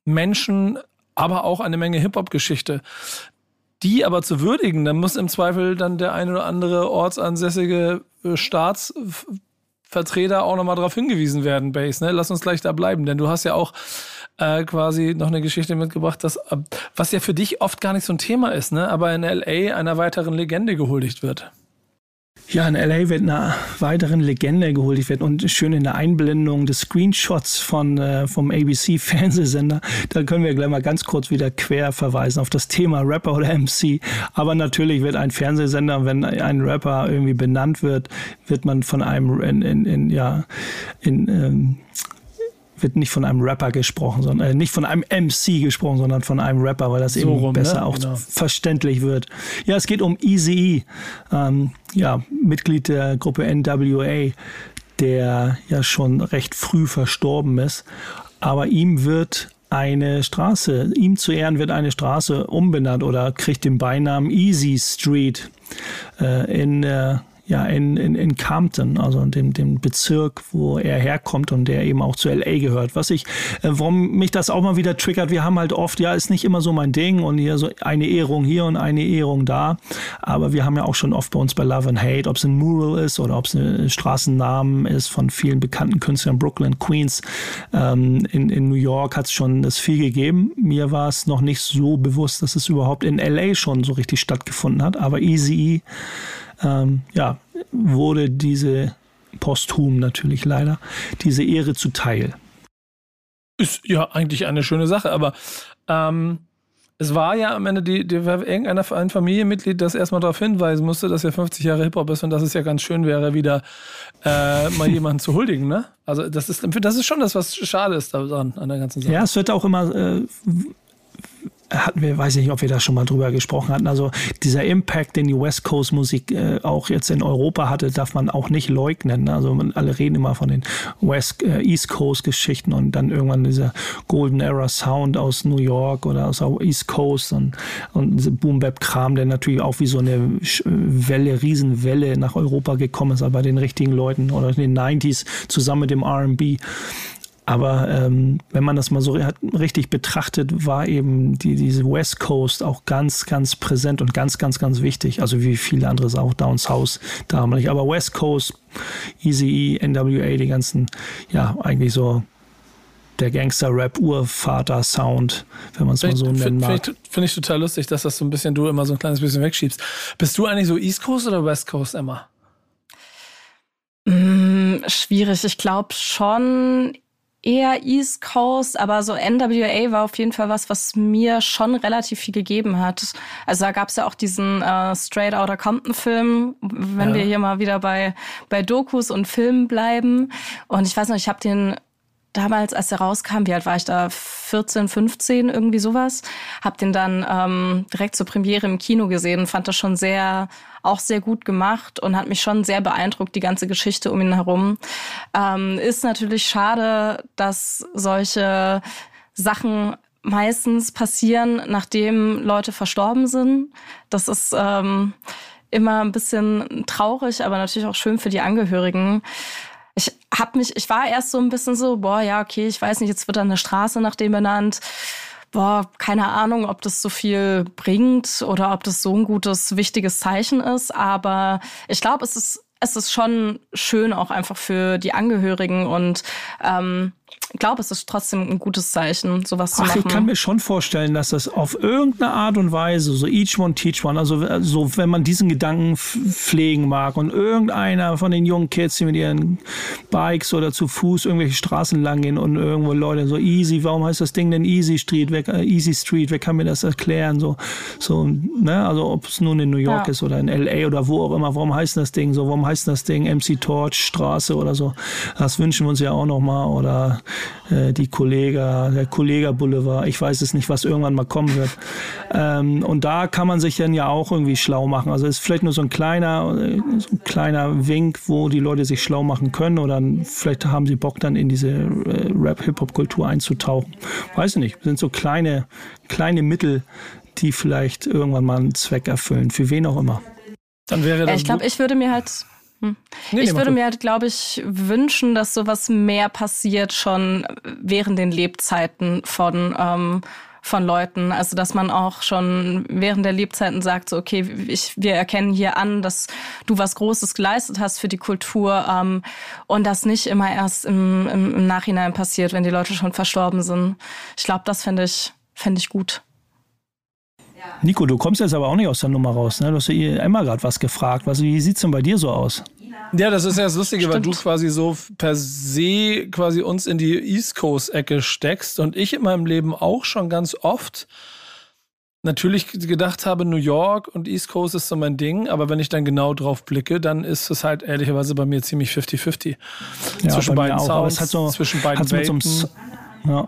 Menschen, aber auch eine Menge Hip-Hop-Geschichte. Die aber zu würdigen, dann muss im Zweifel dann der ein oder andere ortsansässige äh, Staatsvertreter auch nochmal darauf hingewiesen werden, Base. Ne? Lass uns gleich da bleiben, denn du hast ja auch äh, quasi noch eine Geschichte mitgebracht, dass, äh, was ja für dich oft gar nicht so ein Thema ist, ne? aber in L.A. einer weiteren Legende gehuldigt wird. Ja, in LA wird einer weiteren Legende geholt. Werde und schön in der Einblendung des Screenshots von, äh, vom ABC-Fernsehsender. (laughs) Da können wir gleich mal ganz kurz wieder quer verweisen auf das Thema Rapper oder MC. Aber natürlich wird ein Fernsehsender, wenn ein Rapper irgendwie benannt wird, wird man von einem in, in, in ja, in, ähm, wird nicht von einem Rapper gesprochen, sondern äh, nicht von einem MC gesprochen, sondern von einem Rapper, weil das So eben rum, besser ne? auch Genau. verständlich wird. Ja, es geht um Eazy, ähm, ja, Mitglied der Gruppe NWA, der ja schon recht früh verstorben ist. Aber ihm wird eine Straße, ihm zu Ehren wird eine Straße umbenannt oder kriegt den Beinamen Easy Street äh, in äh, ja, in, in, in Compton, also in dem, dem Bezirk, wo er herkommt und der eben auch zu LA gehört. Was ich, äh, warum mich das auch mal wieder triggert, wir haben halt oft, ja, ist nicht immer so mein Ding und hier so eine Ehrung hier und eine Ehrung da, aber wir haben ja auch schon oft bei uns bei Love and Hate, ob es ein Mural ist oder ob es ein Straßennamen ist von vielen bekannten Künstlern, Brooklyn, Queens, ähm, in, in New York hat es schon das viel gegeben. Mir war es noch nicht so bewusst, dass es überhaupt in LA schon so richtig stattgefunden hat, aber Easy ähm, ja, wurde diese posthum natürlich leider diese Ehre zuteil. Ist ja eigentlich eine schöne Sache, aber ähm, es war ja am Ende die, die irgendeiner ein Familienmitglied, das erstmal darauf hinweisen musste, dass er 50 Jahre Hip-Hop ist und dass es ja ganz schön wäre, wieder äh, mal jemanden zu huldigen, ne? Also das ist, das ist schon das, was schade ist daran, an der ganzen Sache. Ja, es wird auch immer, äh, hatten wir, weiß ich nicht, ob wir da schon mal drüber gesprochen hatten. Also dieser Impact, den die West Coast Musik äh, auch jetzt in Europa hatte, darf man auch nicht leugnen. ne? Also man, alle reden immer von den West äh, East Coast Geschichten und dann irgendwann dieser Golden Era Sound aus New York oder aus der East Coast und, und diese Boom Bap Kram, der natürlich auch wie so eine Sch- Welle, Riesenwelle nach Europa gekommen ist, aber bei den richtigen Leuten oder in den 90s zusammen mit dem R&B. Aber ähm, wenn man das mal so hat- richtig betrachtet, war eben die, diese West Coast auch ganz, ganz präsent und ganz, ganz, ganz wichtig. Also wie viele andere auch Down South damals. Aber West Coast, Easy E, NWA, die ganzen, ja, eigentlich so der Gangster-Rap-Urvater-Sound, wenn man es mal so Finde nennen find, mag. find, find ich total lustig, dass das so ein bisschen du immer so ein kleines bisschen wegschiebst. Bist du eigentlich so East Coast oder West Coast, Emma? Mm, schwierig. Ich glaube schon eher East Coast, aber so NWA war auf jeden Fall was, was mir schon relativ viel gegeben hat. Also da gab es ja auch diesen äh, Straight Outta Compton Film, wenn Ja. wir hier mal wieder bei, bei Dokus und Filmen bleiben. Und ich weiß noch, ich habe den damals, als er rauskam, wie alt war ich da? 14, 15, irgendwie sowas. Hab den dann ähm, direkt zur Premiere im Kino gesehen, fand das schon sehr, auch sehr gut gemacht und hat mich schon sehr beeindruckt, die ganze Geschichte um ihn herum. Ähm, ist natürlich schade, dass solche Sachen meistens passieren, nachdem Leute verstorben sind. Das ist ähm, immer ein bisschen traurig, aber natürlich auch schön für die Angehörigen ich hab mich, ich war erst so ein bisschen so, boah, ja, okay, ich weiß nicht, jetzt wird da eine Straße nach dem benannt. boah, keine Ahnung, ob das so viel bringt oder ob das so ein gutes, wichtiges Zeichen ist. Aber ich glaube, es ist, es ist schon schön auch einfach für die Angehörigen und ähm, glaube, es ist trotzdem ein gutes Zeichen, sowas zu Ach, machen. ich kann mir schon vorstellen, dass das auf irgendeine Art und Weise, so each one teach one, also so, wenn man diesen Gedanken pflegen mag und irgendeiner von den jungen Kids, die mit ihren Bikes oder zu Fuß irgendwelche Straßen lang gehen und irgendwo Leute so easy, warum heißt das Ding denn Easy Street, wer, äh, Easy Street, wer kann mir das erklären, so, so, ne, also ob es nun in New York Ja. ist oder in LA oder wo auch immer, warum heißt das Ding so, warum heißt das Ding MC Torch Straße oder so, das wünschen wir uns ja auch noch mal oder äh, die Kollega, der Kollega Boulevard. Ich weiß es nicht, was irgendwann mal kommen wird. Ähm, und da kann man sich dann ja auch irgendwie schlau machen. Also es ist vielleicht nur so ein kleiner, äh, so ein kleiner Wink, wo die Leute sich schlau machen können oder vielleicht haben sie Bock dann in diese äh, Rap-Hip-Hop-Kultur einzutauchen. Weiß ich nicht. Sind so kleine, kleine Mittel, die vielleicht irgendwann mal einen Zweck erfüllen. Für wen auch immer. Dann wäre Ja, das ich glaube, ich würde mir halt. Hm. Nee, ich würde mir halt, glaube ich, wünschen, dass sowas mehr passiert schon während den Lebzeiten von, ähm, von Leuten. Also, dass man auch schon während der Lebzeiten sagt, so, okay, ich, wir erkennen hier an, dass du was Großes geleistet hast für die Kultur ähm, und das nicht immer erst im, im, im Nachhinein passiert, wenn die Leute schon verstorben sind. Ich glaube, das fände ich, fänd ich gut. Nico, du kommst jetzt aber auch nicht aus der Nummer raus. Ne? Du hast ja Emma gerade was gefragt. Was, wie sieht's denn bei dir so aus? Ja, das ist ja das Lustige, weil Stimmt. du quasi so per se quasi uns in die East Coast-Ecke steckst und ich in meinem Leben auch schon ganz oft natürlich gedacht habe, New York und East Coast ist so mein Ding, aber wenn ich dann genau drauf blicke, dann ist es halt ehrlicherweise bei mir ziemlich 50-50. Ja, zwischen beiden Sounds, es hat so, zwischen beiden hat's mit so einem, Welten. Ja,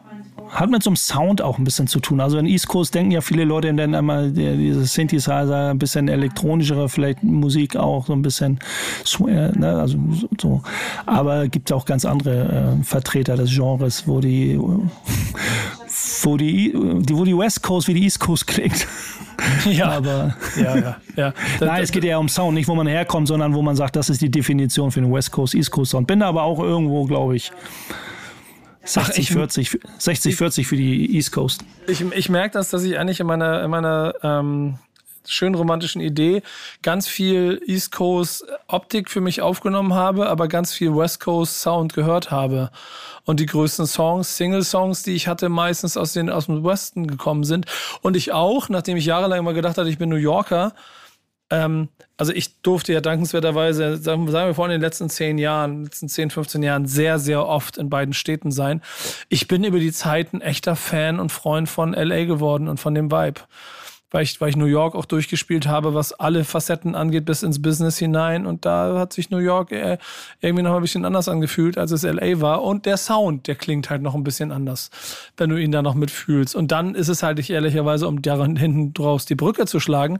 hat mit so einem Sound auch ein bisschen zu tun. Also in East Coast denken ja viele Leute dann einmal die- diese Synthesizer, ein bisschen elektronischere, vielleicht Musik auch, so ein bisschen, Sw- äh, ne, also so-. Aber gibt auch ganz andere äh, Vertreter des Genres, wo die, (laughs) wo die, wo die West Coast wie die East Coast klingt. (laughs) Ja, Aber ja, ja. ja. (laughs) Das- Nein, es geht eher um Sound, nicht wo man herkommt, sondern wo man sagt, das ist die Definition für den West Coast, East Coast Sound. Bin da aber auch irgendwo, glaube ich, 60, ich- 40, 60, 40 für die East Coast. Ich, ich merke das, dass ich eigentlich in meiner, in meiner ähm, schön romantischen Idee ganz viel East Coast Optik für mich aufgenommen habe, aber ganz viel West Coast Sound gehört habe. Und die größten Songs, Single-Songs, die ich hatte, meistens aus, den, aus dem Westen gekommen sind. Und ich auch, nachdem ich jahrelang immer gedacht hatte, ich bin New Yorker, ähm, also ich durfte ja dankenswerterweise, sagen wir vor in den letzten zehn Jahren, letzten 10, 15 Jahren sehr, sehr oft in beiden Städten sein. Ich bin über die Zeit ein echter Fan und Freund von LA geworden und von dem Vibe. Weil ich, weil ich New York auch durchgespielt habe, was alle Facetten angeht, bis ins Business hinein. Und da hat sich New York äh, irgendwie noch ein bisschen anders angefühlt, als es LA war. Und der Sound, der klingt halt noch ein bisschen anders, wenn du ihn da noch mitfühlst. Und dann ist es halt ich ehrlicherweise, um daran (laughs) hinten draus die Brücke zu schlagen,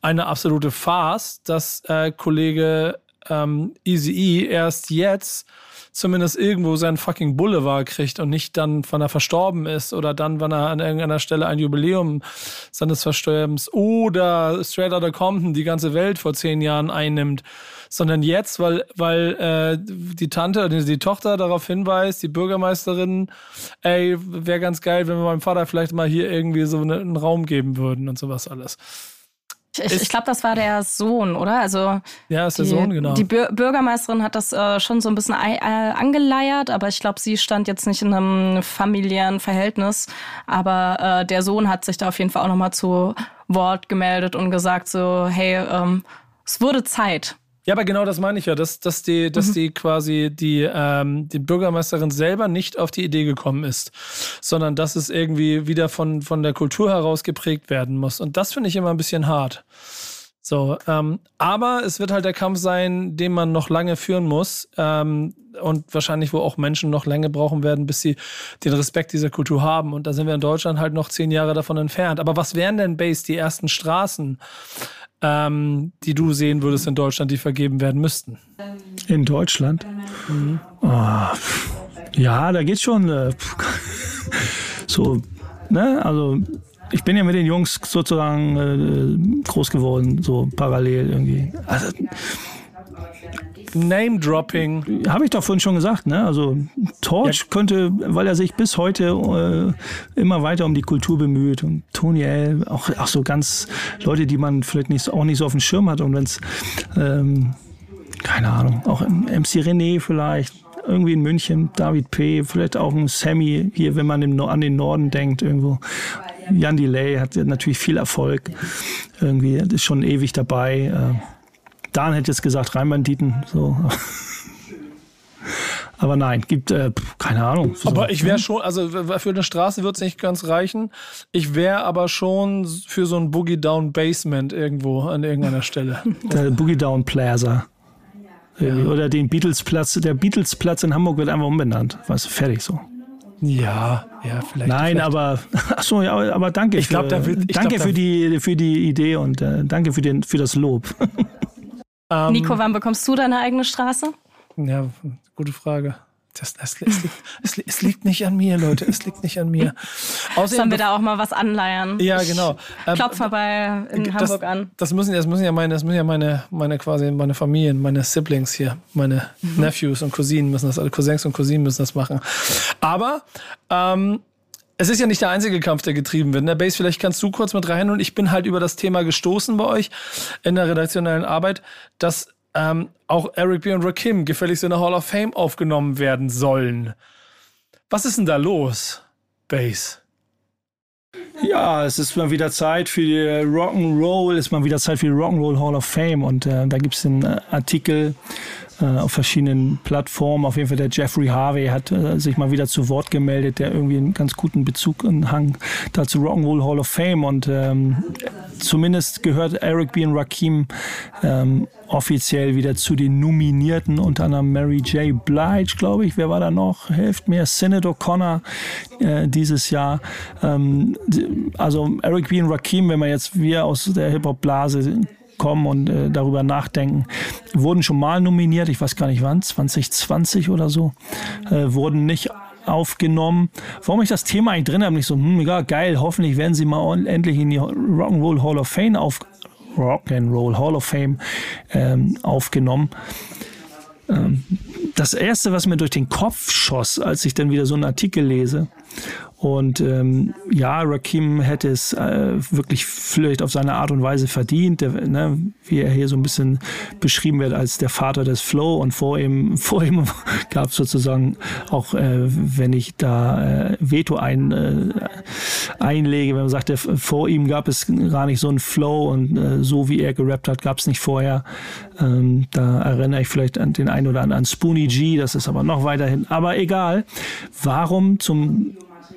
eine absolute Farce, dass äh, Kollege ähm, Easy E erst jetzt zumindest irgendwo seinen fucking Boulevard kriegt und nicht dann, wann er verstorben ist oder dann, wenn er an irgendeiner Stelle ein Jubiläum seines Verstorbens oder Straight Outta Compton die ganze Welt vor zehn Jahren einnimmt, sondern jetzt, weil, weil äh, die Tante, die, die Tochter darauf hinweist, die Bürgermeisterin, ey, wäre ganz geil, wenn wir meinem Vater vielleicht mal hier irgendwie so eine, einen Raum geben würden und sowas alles. Ich, ich glaube, das war der Sohn, oder? Also Ja, ist der die, Sohn, genau. Die Bür Bürgermeisterin hat das äh, schon so ein bisschen äh, angeleiert, aber ich glaube, sie stand jetzt nicht in einem familiären Verhältnis. Aber äh, der Sohn hat sich da auf jeden Fall auch nochmal zu Wort gemeldet und gesagt so, hey, ähm, es wurde Zeit. Ja, aber genau das meine ich ja, dass, dass, die, dass die quasi die, ähm, die Bürgermeisterin selber nicht auf die Idee gekommen ist, sondern dass es irgendwie wieder von, von der Kultur heraus geprägt werden muss. Und das finde ich immer ein bisschen hart. So, ähm, aber es wird halt der Kampf sein, den man noch lange führen muss ähm, und wahrscheinlich, wo auch Menschen noch lange brauchen werden, bis sie den Respekt dieser Kultur haben. Und da sind wir in Deutschland halt noch zehn Jahre davon entfernt. Aber was wären denn, Base, die ersten Straßen, ähm, die du sehen würdest in Deutschland, die vergeben werden müssten? In Deutschland? Oh, ja, da geht's schon. Äh, (laughs) so, ne? Also, ich bin ja mit den Jungs sozusagen äh, groß geworden, so parallel irgendwie. Also, Name-Dropping. Habe ich doch vorhin schon gesagt, ne? Also Torch ja. könnte, weil er sich bis heute äh, immer weiter um die Kultur bemüht und Tony L, auch, auch so ganz Leute, die man vielleicht nicht, auch nicht so auf dem Schirm hat und wenn es, ähm, keine Ahnung, auch MC René vielleicht, irgendwie in München, David P., vielleicht auch ein Sammy hier, wenn man im, an den Norden denkt, irgendwo. Jan Delay hat natürlich viel Erfolg. Irgendwie ist schon ewig dabei. Dan hätte jetzt gesagt, Rheinbanditen, so. (laughs) Aber nein, gibt äh, keine Ahnung. Aber ich wäre schon, also für eine Straße wird es nicht ganz reichen. Ich wäre aber schon für so ein Boogie Down Basement irgendwo an irgendeiner Stelle. (laughs) Der Boogie Down Plaza. Ja. Oder den Beatles-Platz. Der Beatles-Platz in Hamburg wird einfach umbenannt. Weißt du, fertig so. Ja, ja, vielleicht. Nein, vielleicht. aber (laughs) achso, ja, aber danke. Ich glaube, da wird. Ich danke glaub, für die für die Idee und äh, danke für den für das Lob. Ähm, Nico, wann bekommst du deine eigene Straße? Ja, gute Frage. Das, das, es, liegt, es, es, liegt, nicht an mir, Leute. Es liegt nicht an mir. (laughs) Außerdem, Sollen wir da auch mal was anleiern? Ja, genau. Ähm, Klopf mal bei in das, Hamburg an. Das müssen, das müssen ja meine, das müssen ja meine, meine quasi meine Familien, meine Siblings hier, meine mhm. Nephews und Cousinen müssen das, alle Cousins und Cousinen müssen das machen. Aber ähm, es ist ja nicht der einzige Kampf, der getrieben wird. Der Base, vielleicht kannst du kurz mit rein ich bin halt über das Thema gestoßen bei euch in der redaktionellen Arbeit, dass ähm, auch Eric B. und Rakim gefälligst in der Hall of Fame aufgenommen werden sollen. Was ist denn da los, Base? Ja, es ist mal wieder Zeit für die Rock'n'Roll, ist mal wieder Zeit für die Rock'n'Roll Hall of Fame und äh, da gibt es einen äh, Artikel äh, auf verschiedenen Plattformen. Auf jeden Fall der Jeffrey Harvey hat äh, sich mal wieder zu Wort gemeldet, der irgendwie einen ganz guten Bezug und Hang dazu Rock'n'Roll Hall of Fame und ähm, zumindest gehört Eric B. und Rakim ähm, offiziell wieder zu den Nominierten, unter anderem Mary J. Blige, glaube ich. Wer war da noch? Hilft mir. Synod O'Connor äh, dieses Jahr. Ähm, also Eric B. und Rakim, wenn man jetzt wir aus der Hip-Hop-Blase kommen und äh, darüber nachdenken, wurden schon mal nominiert, ich weiß gar nicht wann, 2020 oder so, äh, wurden nicht aufgenommen. Warum ich das Thema eigentlich drin habe, nicht so, hm, ja, geil, hoffentlich werden sie mal endlich in die Rock'n'Roll Hall of Fame auf Rock'n'Roll Hall of Fame ähm, aufgenommen. Ähm, das erste, was mir durch den Kopf schoss, als ich dann wieder so einen Artikel lese und ähm, ja, Rakim hätte es äh, wirklich vielleicht auf seine Art und Weise verdient, der, ne, wie er hier so ein bisschen beschrieben wird als der Vater des Flow. Und vor ihm, (laughs) vor ihm gab es sozusagen auch, äh, wenn ich da äh, Veto ein, äh, einlege, wenn man sagt, der, vor ihm gab es gar nicht so einen Flow und äh, so wie er gerappt hat, gab es nicht vorher. Ähm, da erinnere ich vielleicht an den einen oder anderen an Spoonie G, das ist aber noch weiterhin. Aber egal, warum zum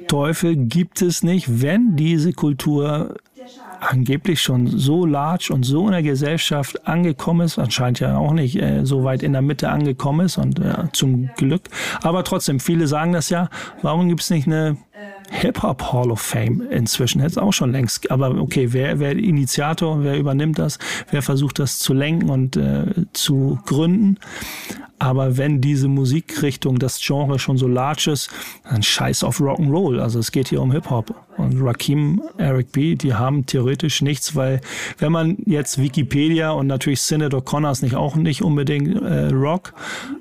Teufel gibt es nicht, wenn diese Kultur angeblich schon so large und so in der Gesellschaft angekommen ist, anscheinend ja auch nicht äh, so weit in der Mitte angekommen ist und äh, zum Glück. Aber trotzdem, viele sagen das ja, warum gibt es nicht eine Hip-Hop Hall of Fame inzwischen? Hätte es auch schon längst. Aber okay, wer, wer Initiator, wer übernimmt das, wer versucht das zu lenken und äh, zu gründen? Aber wenn diese Musikrichtung, das Genre schon so large ist, dann scheiß auf Rock'n'Roll. Also es geht hier um Hip-Hop. Und Rakim, Eric B., die haben theoretisch nichts, weil wenn man jetzt Wikipedia und natürlich Synod O'Connor ist nicht auch nicht unbedingt äh, Rock,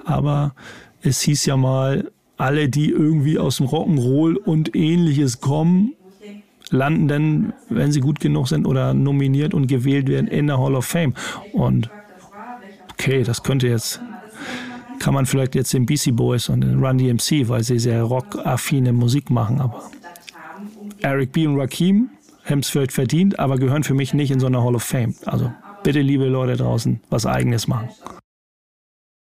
aber es hieß ja mal, alle, die irgendwie aus dem Rock'n'Roll und ähnliches kommen, landen dann, wenn sie gut genug sind oder nominiert und gewählt werden, in der Hall of Fame. Und okay, das könnte jetzt kann man vielleicht jetzt den BC Boys und den Run DMC, weil sie sehr rockaffine Musik machen, aber Eric B. und Rakim haben es vielleicht verdient, aber gehören für mich nicht in so eine Hall of Fame. Also bitte, liebe Leute draußen, was eigenes machen.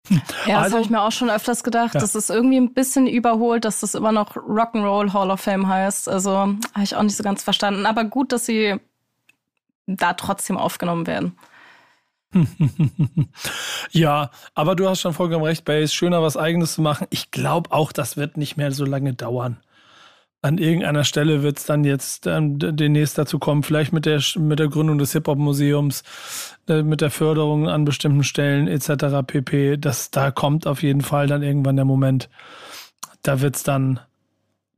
Ja, das also, habe ich mir auch schon öfters gedacht. Ja. Das ist irgendwie ein bisschen überholt, dass das immer noch Rock'n'Roll Hall of Fame heißt. Also habe ich auch nicht so ganz verstanden. Aber gut, dass sie da trotzdem aufgenommen werden. (laughs) ja, aber du hast schon vollkommen recht, Base. Schöner, was Eigenes zu machen. Ich glaube auch, das wird nicht mehr so lange dauern. An irgendeiner Stelle wird es dann jetzt ähm, demnächst dazu kommen, vielleicht mit der, mit der Gründung des Hip-Hop-Museums, mit der Förderung an bestimmten Stellen etc. pp. Das, da kommt auf jeden Fall dann irgendwann der Moment. Da wird es dann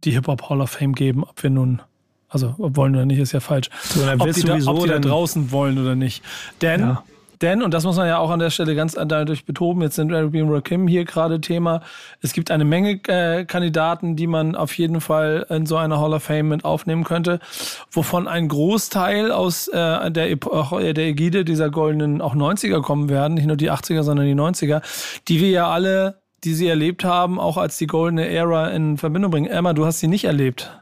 die Hip-Hop Hall of Fame geben, ob wir nun also wollen oder nicht, ist ja falsch. So, ob, die da, ob die da draußen wollen oder nicht. Denn ja Denn, und das muss man ja auch an der Stelle ganz eindeutig betoben, jetzt sind Arabian Rakim hier gerade Thema. Es gibt eine Menge äh, Kandidaten, die man auf jeden Fall in so einer Hall of Fame mit aufnehmen könnte, wovon ein Großteil aus äh, der, Epoche, der Ägide dieser goldenen auch 90er kommen werden, nicht nur die 80er, sondern die 90er, die wir ja alle, die sie erlebt haben, auch als die goldene Ära in Verbindung bringen. Emma, du hast sie nicht erlebt.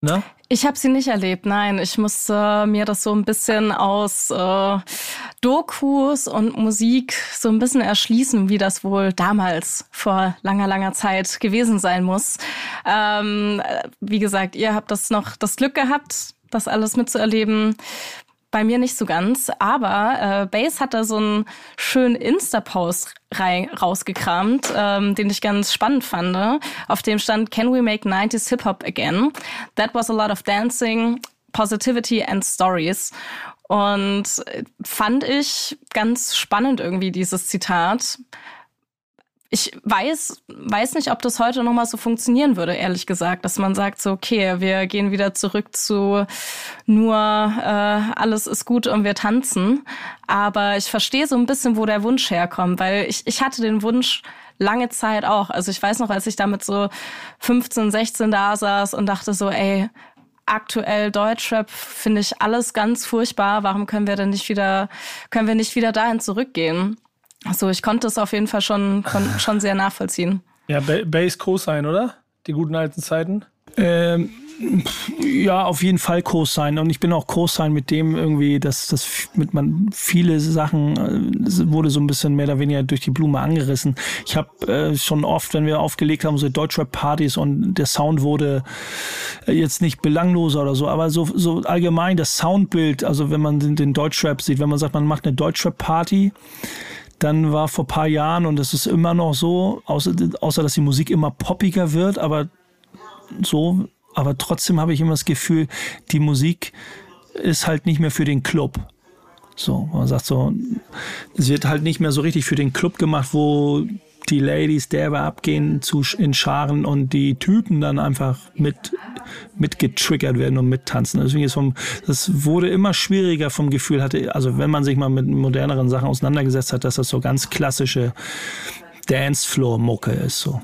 Ne? Ich habe sie nicht erlebt, nein. Ich musste mir das so ein bisschen aus äh, Dokus und Musik so ein bisschen erschließen, wie das wohl damals vor langer, langer Zeit gewesen sein muss. Ähm, wie gesagt, ihr habt das noch das Glück gehabt, das alles mitzuerleben. Bei mir nicht so ganz, aber äh, Base hat da so einen schönen Insta-Post rausgekramt, ähm, den ich ganz spannend fand. Auf dem stand Can we make 90s Hip-Hop again? That was a lot of dancing, positivity and stories. Und fand ich ganz spannend irgendwie dieses Zitat ich weiß, weiß nicht, ob das heute nochmal so funktionieren würde, ehrlich gesagt, dass man sagt so, okay, wir gehen wieder zurück zu nur äh, alles ist gut und wir tanzen. Aber ich verstehe so ein bisschen, wo der Wunsch herkommt, weil ich, ich hatte den Wunsch lange Zeit auch. Also ich weiß noch, als ich damit so 15, 16 da saß und dachte so, ey, aktuell Deutschrap finde ich alles ganz furchtbar. Warum können wir denn nicht wieder, können wir nicht wieder dahin zurückgehen? Also ich konnte es auf jeden Fall schon, (laughs) schon sehr nachvollziehen. Ja, Base Co-Sign, oder? Die guten alten Zeiten? Ähm, ja, auf jeden Fall Co-Sign. Und ich bin auch Co-Sign mit dem irgendwie, dass das mit man viele Sachen äh, wurde so ein bisschen mehr oder weniger durch die Blume angerissen. Ich habe äh, schon oft, wenn wir aufgelegt haben, so Deutschrap-Partys und der Sound wurde äh, jetzt nicht belangloser oder so, aber so, so allgemein das Soundbild, also wenn man den, den Deutschrap sieht, wenn man sagt, man macht eine Deutschrap-Party, dann war vor paar Jahren, und es ist immer noch so, außer, außer dass die Musik immer poppiger wird, aber so, aber trotzdem habe ich immer das Gefühl, die Musik ist halt nicht mehr für den Club. So, man sagt so, es wird halt nicht mehr so richtig für den Club gemacht, wo die Ladies derbe abgehen zu, in Scharen und die Typen dann einfach mit, mit getriggert werden und mittanzen. Deswegen ist vom, das wurde immer schwieriger vom Gefühl hatte, also wenn man sich mal mit moderneren Sachen auseinandergesetzt hat, dass das so ganz klassische Dancefloor-Mucke ist, so.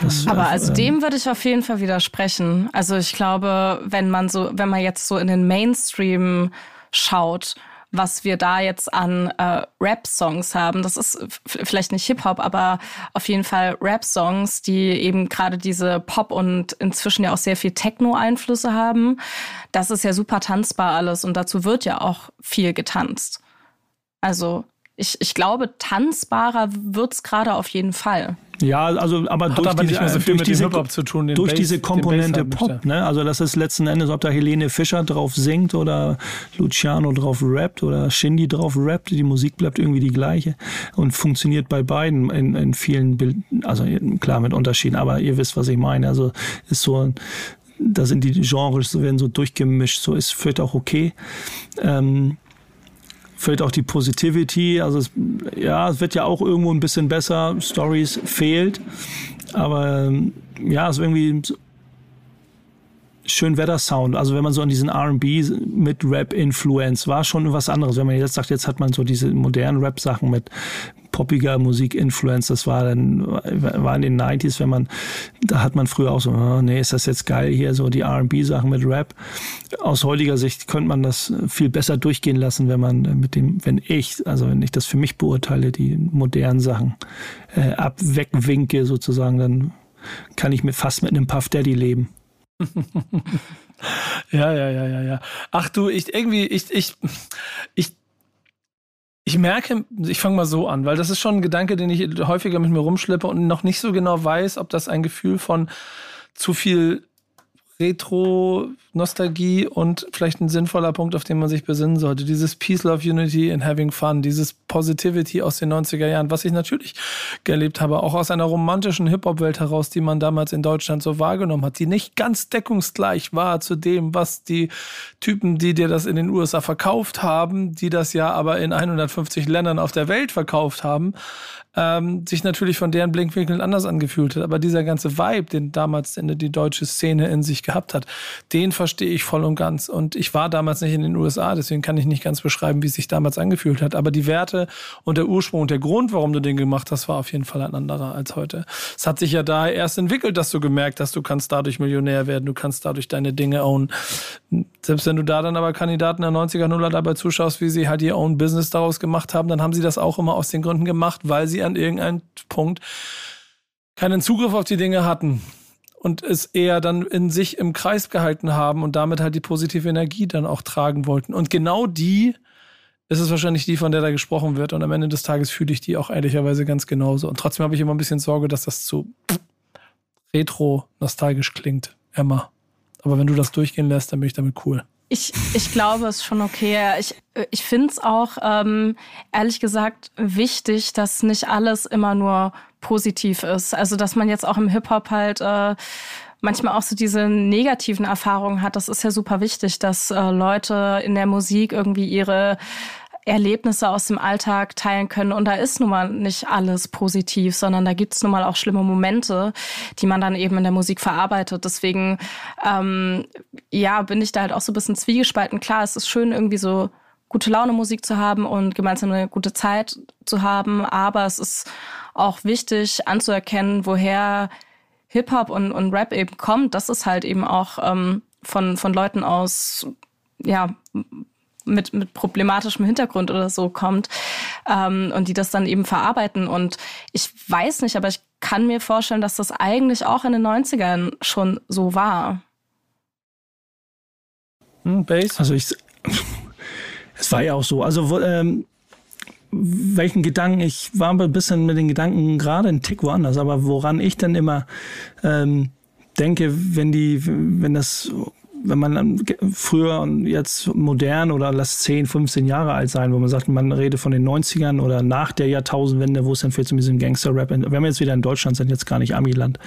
Das, Aber also ähm, dem würde ich auf jeden Fall widersprechen. Also ich glaube, wenn man so, wenn man jetzt so in den Mainstream schaut, was wir da jetzt an äh, Rap-Songs haben. Das ist vielleicht nicht Hip-Hop, aber auf jeden Fall Rap-Songs, die eben gerade diese Pop und inzwischen ja auch sehr viel Techno-Einflüsse haben. Das ist ja super tanzbar alles und dazu wird ja auch viel getanzt. Also ich, ich glaube, tanzbarer wird's gerade auf jeden Fall. Ja, also aber Hat durch aber diese, nicht mehr so viel mit diese, Hip-Hop zu tun, den durch Bass- diese Komponente Pop, ne? Also das ist letzten Endes, ob da Helene Fischer drauf singt oder Luciano drauf rappt oder Shindy drauf rappt, die Musik bleibt irgendwie die gleiche und funktioniert bei beiden in, in vielen Bild, also klar mit Unterschieden, aber ihr wisst, was ich meine. Also ist so da sind die Genres werden so durchgemischt, so ist vielleicht auch okay. Ähm, vielleicht auch die Positivity. Also es, ja, es wird ja auch irgendwo ein bisschen besser. Stories fehlt, aber ähm, ja, es ist irgendwie schön Wetter-Sound. Also wenn man so an diesen R&B mit Rap-Influence war schon was anderes. Wenn man jetzt sagt, jetzt hat man so diese modernen Rap-Sachen mit poppiger Musik-Influence, das war dann, war in den 90s, wenn man, da hat man früher auch so, oh, nee, ist das jetzt geil hier, so die R&B-Sachen mit Rap. Aus heutiger Sicht könnte man das viel besser durchgehen lassen, wenn man mit dem, wenn ich, also wenn ich das für mich beurteile, die modernen Sachen äh, ab, wegwinke sozusagen, dann kann ich mit, fast mit einem Puff Daddy leben. (laughs) Ja, ja, ja, ja, ja. Ach du, ich irgendwie, ich, ich, ich, ich merke, ich fange mal so an, weil das ist schon ein Gedanke, den ich häufiger mit mir rumschleppe und noch nicht so genau weiß, ob das ein Gefühl von zu viel Retro-Nostalgie und vielleicht ein sinnvoller Punkt, auf den man sich besinnen sollte. Dieses Peace, Love, Unity and Having Fun, dieses Positivity aus den 90er Jahren, was ich natürlich erlebt habe, auch aus einer romantischen Hip-Hop-Welt heraus, die man damals in Deutschland so wahrgenommen hat, die nicht ganz deckungsgleich war zu dem, was die Typen, die dir das in den USA verkauft haben, die das ja aber in 150 Ländern auf der Welt verkauft haben, ähm, sich natürlich von deren Blinkwinkeln anders angefühlt hat. Aber dieser ganze Vibe, den damals die deutsche Szene in sich gehabt hat, den verstehe ich voll und ganz. Und ich war damals nicht in den USA, deswegen kann ich nicht ganz beschreiben, wie es sich damals angefühlt hat. Aber die Werte und der Ursprung und der Grund, warum du den gemacht hast, war auf jeden Fall ein anderer als heute. Es hat sich ja da erst entwickelt, dass du gemerkt hast, du kannst dadurch Millionär werden, du kannst dadurch deine Dinge own. Selbst wenn du da dann aber Kandidaten der 90er Nuller dabei zuschaust, wie sie halt ihr own Business daraus gemacht haben, dann haben sie das auch immer aus den Gründen gemacht, weil sie an irgendeinem Punkt keinen Zugriff auf die Dinge hatten und es eher dann in sich im Kreis gehalten haben und damit halt die positive Energie dann auch tragen wollten. Und genau die ist es wahrscheinlich die, von der da gesprochen wird. Und am Ende des Tages fühle ich die auch ehrlicherweise ganz genauso. Und trotzdem habe ich immer ein bisschen Sorge, dass das zu retro-nostalgisch klingt, Emma. Aber wenn du das durchgehen lässt, dann bin ich damit cool. Ich, ich glaube, es ist schon okay. Ich, ich finde es auch, ähm, ehrlich gesagt, wichtig, dass nicht alles immer nur positiv ist. Also, dass man jetzt auch im Hip-Hop halt äh, manchmal auch so diese negativen Erfahrungen hat. Das ist ja super wichtig, dass äh, Leute in der Musik irgendwie ihre Erlebnisse aus dem Alltag teilen können. Und da ist nun mal nicht alles positiv, sondern da gibt es nun mal auch schlimme Momente, die man dann eben in der Musik verarbeitet. Deswegen, ähm, ja, bin ich da halt auch so ein bisschen zwiegespalten. Klar, es ist schön, irgendwie so gute Laune Musik zu haben und gemeinsam eine gute Zeit zu haben, aber es ist auch wichtig anzuerkennen, woher Hip-Hop und, und Rap eben kommt. Das ist halt eben auch ähm, von, von Leuten aus, ja, mit, mit problematischem Hintergrund oder so kommt ähm, und die das dann eben verarbeiten. Und ich weiß nicht, aber ich kann mir vorstellen, dass das eigentlich auch in den 90ern schon so war. Hm, Bass? Also ich, es war ja auch so. Also ähm, welchen Gedanken, ich war ein bisschen mit den Gedanken gerade ein Tick woanders, aber woran ich dann immer ähm, denke, wenn die, wenn das wenn man früher und jetzt modern oder lass 10, 15 Jahre alt sein, wo man sagt, man redet von den 90ern oder nach der Jahrtausendwende, wo es dann vielleicht so ein Gangster-Rap, wenn wir jetzt wieder in Deutschland sind, jetzt gar nicht Amiland,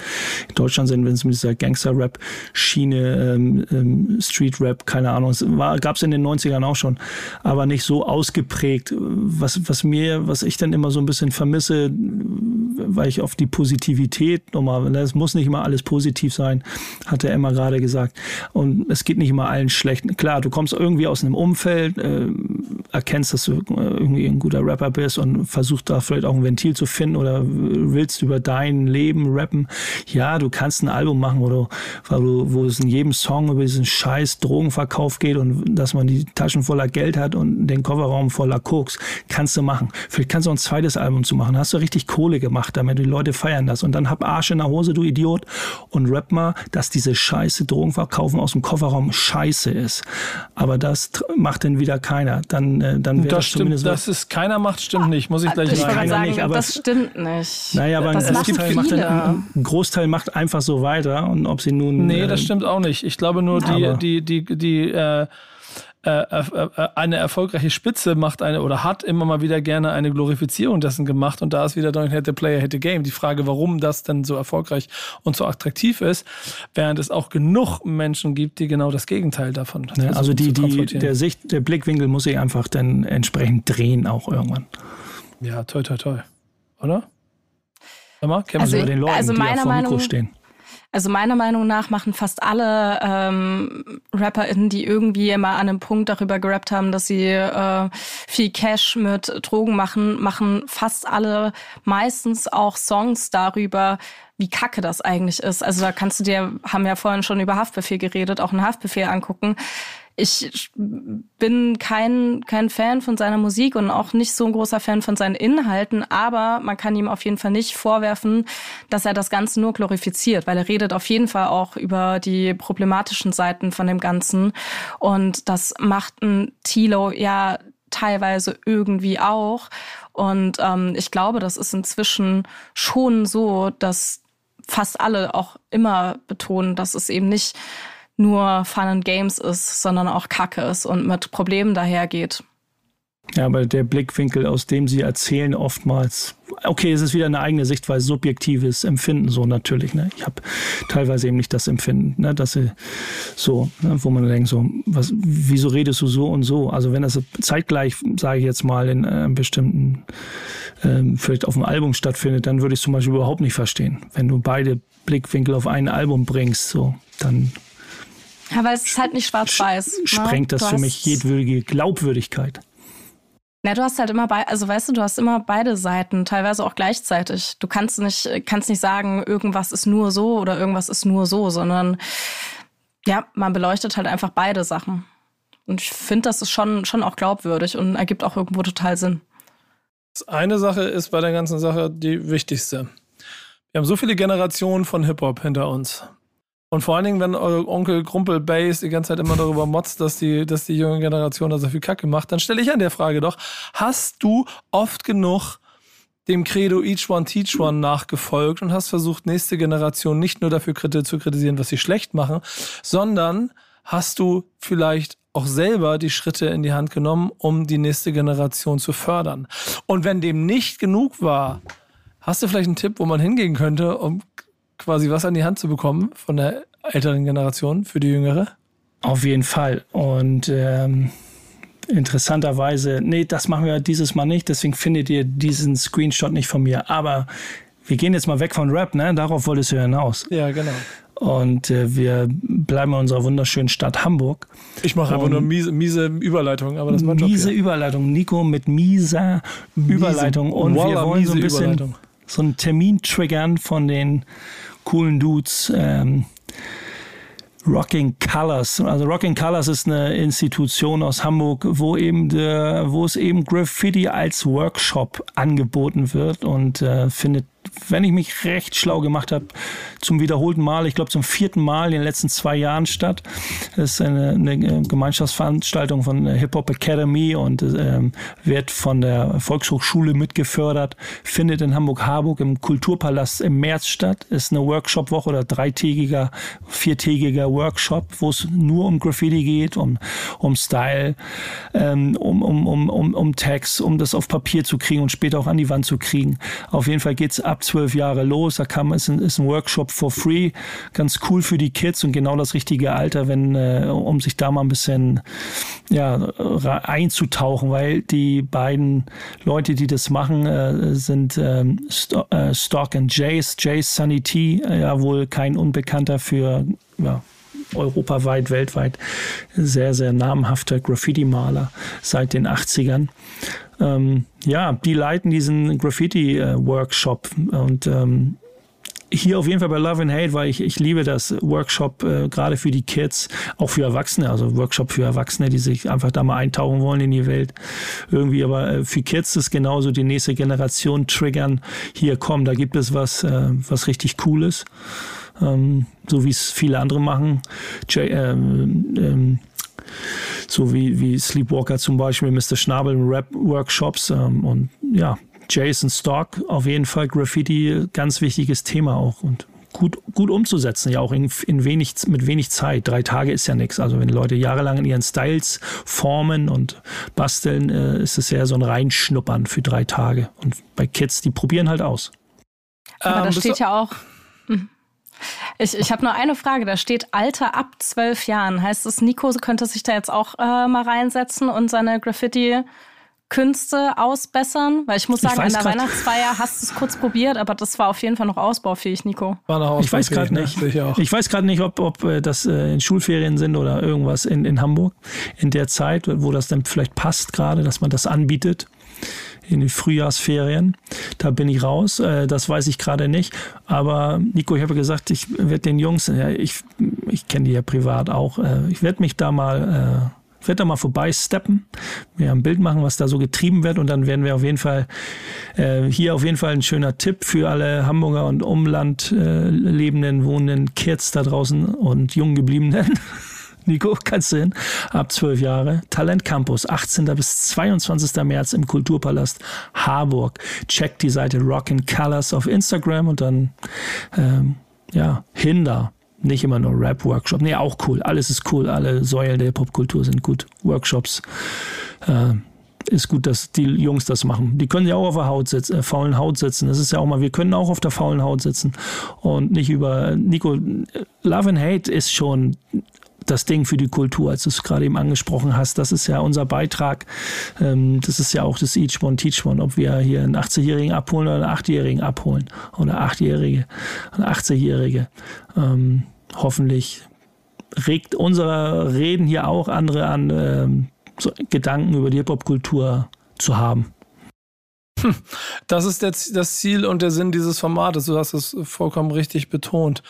in Deutschland sind, wenn es mit dieser Gangster-Rap-Schiene, ähm, ähm, Street-Rap, keine Ahnung, es gab es in den 90ern auch schon, aber nicht so ausgeprägt. Was, was mir, was ich dann immer so ein bisschen vermisse, weil ich auf die Positivität nochmal, es muss nicht immer alles positiv sein, hat er immer gerade gesagt. Und es geht nicht immer allen schlecht. Klar, du kommst irgendwie aus einem Umfeld, äh, erkennst, dass du äh, irgendwie ein guter Rapper bist und versuchst da vielleicht auch ein Ventil zu finden oder willst über dein Leben rappen. Ja, du kannst ein Album machen, wo, du, wo es in jedem Song über diesen scheiß Drogenverkauf geht und dass man die Taschen voller Geld hat und den Kofferraum voller Koks. Kannst du machen. Vielleicht kannst du auch ein zweites Album zu machen. Hast du richtig Kohle gemacht damit. Die Leute feiern das. Und dann hab Arsch in der Hose, du Idiot. Und rap mal, dass diese scheiße Drogenverkaufen aus dem Kofferraum Kofferraum scheiße ist. Aber das macht dann wieder keiner. Dann, äh, dann wäre das, das stimmt, Dass es keiner macht, stimmt nicht. Muss ich gleich ich sagen. sagen nicht, aber das stimmt nicht. Naja, aber das ein Großteil, macht dann, ein Großteil macht einfach so weiter. Und ob sie nun. Nee, das äh, stimmt auch nicht. Ich glaube nur, die, die, die, die, die äh, eine erfolgreiche Spitze macht eine oder hat immer mal wieder gerne eine Glorifizierung dessen gemacht und da ist wieder Don't Hate the Player, Hate the Game. Die Frage, warum das denn so erfolgreich und so attraktiv ist, während es auch genug Menschen gibt, die genau das Gegenteil davon ja, Also die, die, der Sicht, der Blickwinkel muss sich einfach dann entsprechend drehen auch irgendwann. Ja, toll, toll, toll. Oder? Emma, kennen also, wir den Leuten, also meiner die auf Meinung, Mikro stehen. Also meiner Meinung nach machen fast alle ähm, RapperInnen, die irgendwie immer an einem Punkt darüber gerappt haben, dass sie äh, viel Cash mit Drogen machen, machen fast alle meistens auch Songs darüber, wie kacke das eigentlich ist. Also da kannst du dir, haben ja vorhin schon über Haftbefehl geredet, auch einen Haftbefehl angucken ich bin kein, kein Fan von seiner Musik und auch nicht so ein großer Fan von seinen Inhalten, aber man kann ihm auf jeden Fall nicht vorwerfen, dass er das Ganze nur glorifiziert, weil er redet auf jeden Fall auch über die problematischen Seiten von dem Ganzen. Und das macht ein Tilo ja teilweise irgendwie auch. Und ähm, ich glaube, das ist inzwischen schon so, dass fast alle auch immer betonen, dass es eben nicht nur Fun and Games ist, sondern auch Kacke ist und mit Problemen dahergeht. Ja, aber der Blickwinkel, aus dem Sie erzählen, oftmals, okay, es ist wieder eine eigene Sichtweise, subjektives Empfinden so natürlich. Ne? Ich habe teilweise eben nicht das Empfinden, ne? dass sie so, ne? wo man denkt, so, was, wieso redest du so und so? Also wenn das zeitgleich, sage ich jetzt mal, in einem bestimmten ähm, vielleicht auf dem Album stattfindet, dann würde ich zum Beispiel überhaupt nicht verstehen. Wenn du beide Blickwinkel auf ein Album bringst, so, dann Ja, weil es ist halt nicht schwarz-weiß. ne? sprengt das Du für mich jedwürdige Glaubwürdigkeit. Na, du hast halt immer bei, also weißt du, du hast immer beide Seiten, teilweise auch gleichzeitig. Du kannst nicht, kannst nicht sagen, irgendwas ist nur so oder irgendwas ist nur so, sondern ja, man beleuchtet halt einfach beide Sachen. Und ich finde, das ist schon, schon auch glaubwürdig und ergibt auch irgendwo total Sinn. Das eine Sache ist bei der ganzen Sache die wichtigste. Wir haben so viele Generationen von Hip-Hop hinter uns. Und vor allen Dingen, wenn eure Onkel Grumpel Bass die ganze Zeit immer darüber motzt, dass die, dass die junge Generation da so viel Kacke macht, dann stelle ich an der Frage doch, hast du oft genug dem Credo Each One Teach One nachgefolgt und hast versucht, nächste Generation nicht nur dafür zu kritisieren, was sie schlecht machen, sondern hast du vielleicht auch selber die Schritte in die Hand genommen, um die nächste Generation zu fördern. Und wenn dem nicht genug war, hast du vielleicht einen Tipp, wo man hingehen könnte, um quasi was an die Hand zu bekommen von der älteren Generation für die jüngere? Auf jeden Fall. Und ähm, interessanterweise, nee, das machen wir dieses Mal nicht, deswegen findet ihr diesen Screenshot nicht von mir. Aber wir gehen jetzt mal weg von Rap, ne? Darauf wolltest du ja hinaus. Ja, genau. Und äh, wir bleiben in unserer wunderschönen Stadt Hamburg. Ich mache einfach nur miese, miese Überleitung, aber das ist mein Job miese hier. Überleitung. Nico mit mieser Überleitung. Und wir wollen so ein miese bisschen Überleitung. So einen Termin triggern von den coolen Dudes. Ähm, Rocking Colors. Also Rocking Colors ist eine Institution aus Hamburg, wo eben der, wo es eben Graffiti als Workshop angeboten wird und äh, findet, wenn ich mich recht schlau gemacht habe, zum wiederholten Mal, ich glaube zum vierten Mal in den letzten zwei Jahren statt. Das ist eine, eine Gemeinschaftsveranstaltung von der Hip Hop Academy und ähm, wird von der Volkshochschule mitgefördert. Findet in Hamburg-Harburg im Kulturpalast im März statt. Ist eine Workshop-Woche oder dreitägiger, viertägiger Workshop, wo es nur um Graffiti geht, um, um Style, ähm, um, um, um, um, um Tags, um das auf Papier zu kriegen und später auch an die Wand zu kriegen. Auf jeden Fall geht's ab zwölf Jahre los. Da man, ist ein, ist ein Workshop for free. Ganz cool für die Kids und genau das richtige Alter, wenn, äh, um sich da mal ein bisschen ja, einzutauchen, weil die beiden Leute, die das machen, äh, sind ähm, Sto äh, Stock and Jace. Jace Sunny T, äh, ja wohl kein Unbekannter für ja, europaweit, weltweit sehr, sehr namhafter Graffiti-Maler seit den 80ern. Ähm, ja, die leiten diesen Graffiti-Workshop und ähm, hier auf jeden Fall bei Love and Hate, weil ich, ich liebe das Workshop äh, gerade für die Kids, auch für Erwachsene, also Workshop für Erwachsene, die sich einfach da mal eintauchen wollen in die Welt. Irgendwie, aber äh, für Kids ist genauso die nächste Generation triggern. Hier komm, da gibt es was, äh, was richtig Cooles. Ähm, so wie es viele andere machen. J ähm, ähm, so wie, wie Sleepwalker zum Beispiel, Mr. Schnabel Rap-Workshops ähm, und ja, Jason Stock, auf jeden Fall Graffiti, ganz wichtiges Thema auch und gut, gut umzusetzen, ja auch in, in wenig, mit wenig Zeit. Drei Tage ist ja nichts. Also wenn Leute jahrelang in ihren Styles formen und basteln, äh, ist es ja so ein Reinschnuppern für drei Tage. Und bei Kids, die probieren halt aus. Aber Ähm, da bist steht ja auch. Hm. Ich, ich habe nur eine Frage, da steht Alter ab zwölf Jahren. Heißt es, Nico könnte sich da jetzt auch äh, mal reinsetzen und seine Graffiti-Künste ausbessern? Weil ich muss Ich sagen, an weiß der grad- Weihnachtsfeier hast du es kurz probiert, aber das war auf jeden Fall noch ausbaufähig, Nico. War Hause Ich weiß gerade ne? nicht. Ich, auch. Ich weiß gerade nicht, ob, ob äh, das äh, in Schulferien sind oder irgendwas in, in Hamburg in der Zeit, wo das dann vielleicht passt gerade, dass man das anbietet in die Frühjahrsferien. Da bin ich raus. Äh, das weiß ich gerade nicht. Aber Nico, ich habe gesagt, ich werde den Jungs, ja, ich, ich kenne die ja privat auch, äh, ich werde mich da mal äh, ich werde da mal vorbeisteppen, mir ein Bild machen, was da so getrieben wird und dann werden wir auf jeden Fall hier auf jeden Fall ein schöner Tipp für alle Hamburger und Umland lebenden, wohnenden Kids da draußen und jung gebliebenen. (laughs) Nico, (laughs) kannst du hin? Ab zwölf Jahre. Talent Campus, 18. bis 22. März im Kulturpalast Harburg. Checkt die Seite Rock and Colors auf Instagram und dann, ähm, ja, Hinder. Nicht immer nur Rap-Workshop. Nee, auch cool. Alles ist cool. Alle Säulen der Popkultur sind gut. Workshops. Äh, ist gut, dass die Jungs das machen. Die können ja auch auf der Haut sitzen, äh, faulen Haut sitzen. Das ist ja auch mal, wir können auch auf der faulen Haut sitzen und nicht über Nico. Love and Hate ist schon das Ding für die Kultur, als du es gerade eben angesprochen hast. Das ist ja unser Beitrag. Ähm, das ist ja auch das Each One Teach One, ob wir hier einen 80-Jährigen abholen oder einen 8-Jährigen abholen oder 8-Jährige, eine 80-Jährige. Ähm, hoffentlich regt unser Reden hier auch andere an, ähm, Gedanken über die Hip-Hop-Kultur zu haben. Das ist der, das Ziel und der Sinn dieses Formates. Du hast es vollkommen richtig betont.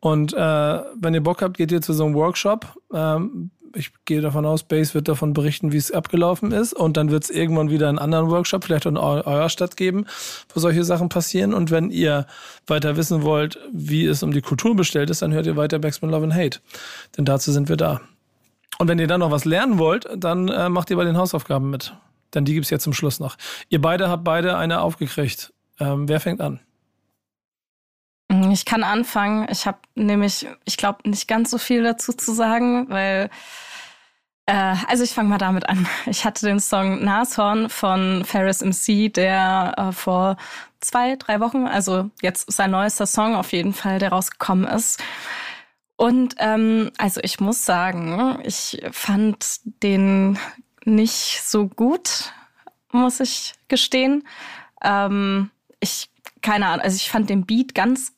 Und äh, wenn ihr Bock habt, geht ihr zu so einem Workshop. Ähm, ich gehe davon aus, Base wird davon berichten, wie es abgelaufen ist. Und dann wird es irgendwann wieder einen anderen Workshop, vielleicht in eurer Stadt geben, wo solche Sachen passieren. Und wenn ihr weiter wissen wollt, wie es um die Kultur bestellt ist, dann hört ihr weiter Backspin Love and Hate. Denn dazu sind wir da. Und wenn ihr dann noch was lernen wollt, dann äh, macht ihr bei den Hausaufgaben mit. Denn die gibt's jetzt zum Schluss noch. Ihr beide habt beide eine aufgekriegt. Ähm, wer fängt an? Ich kann anfangen. Ich habe nämlich, ich glaube, nicht ganz so viel dazu zu sagen, weil, äh, also ich fange mal damit an. (laughs) Ich hatte den Song Nashorn von Ferris MC, der äh, vor zwei, drei Wochen, also jetzt sein neuester Song auf jeden Fall, der rausgekommen ist. Und ähm, also ich muss sagen, ich fand den nicht so gut, muss ich gestehen. Ähm, ich keine Ahnung, also ich fand den Beat ganz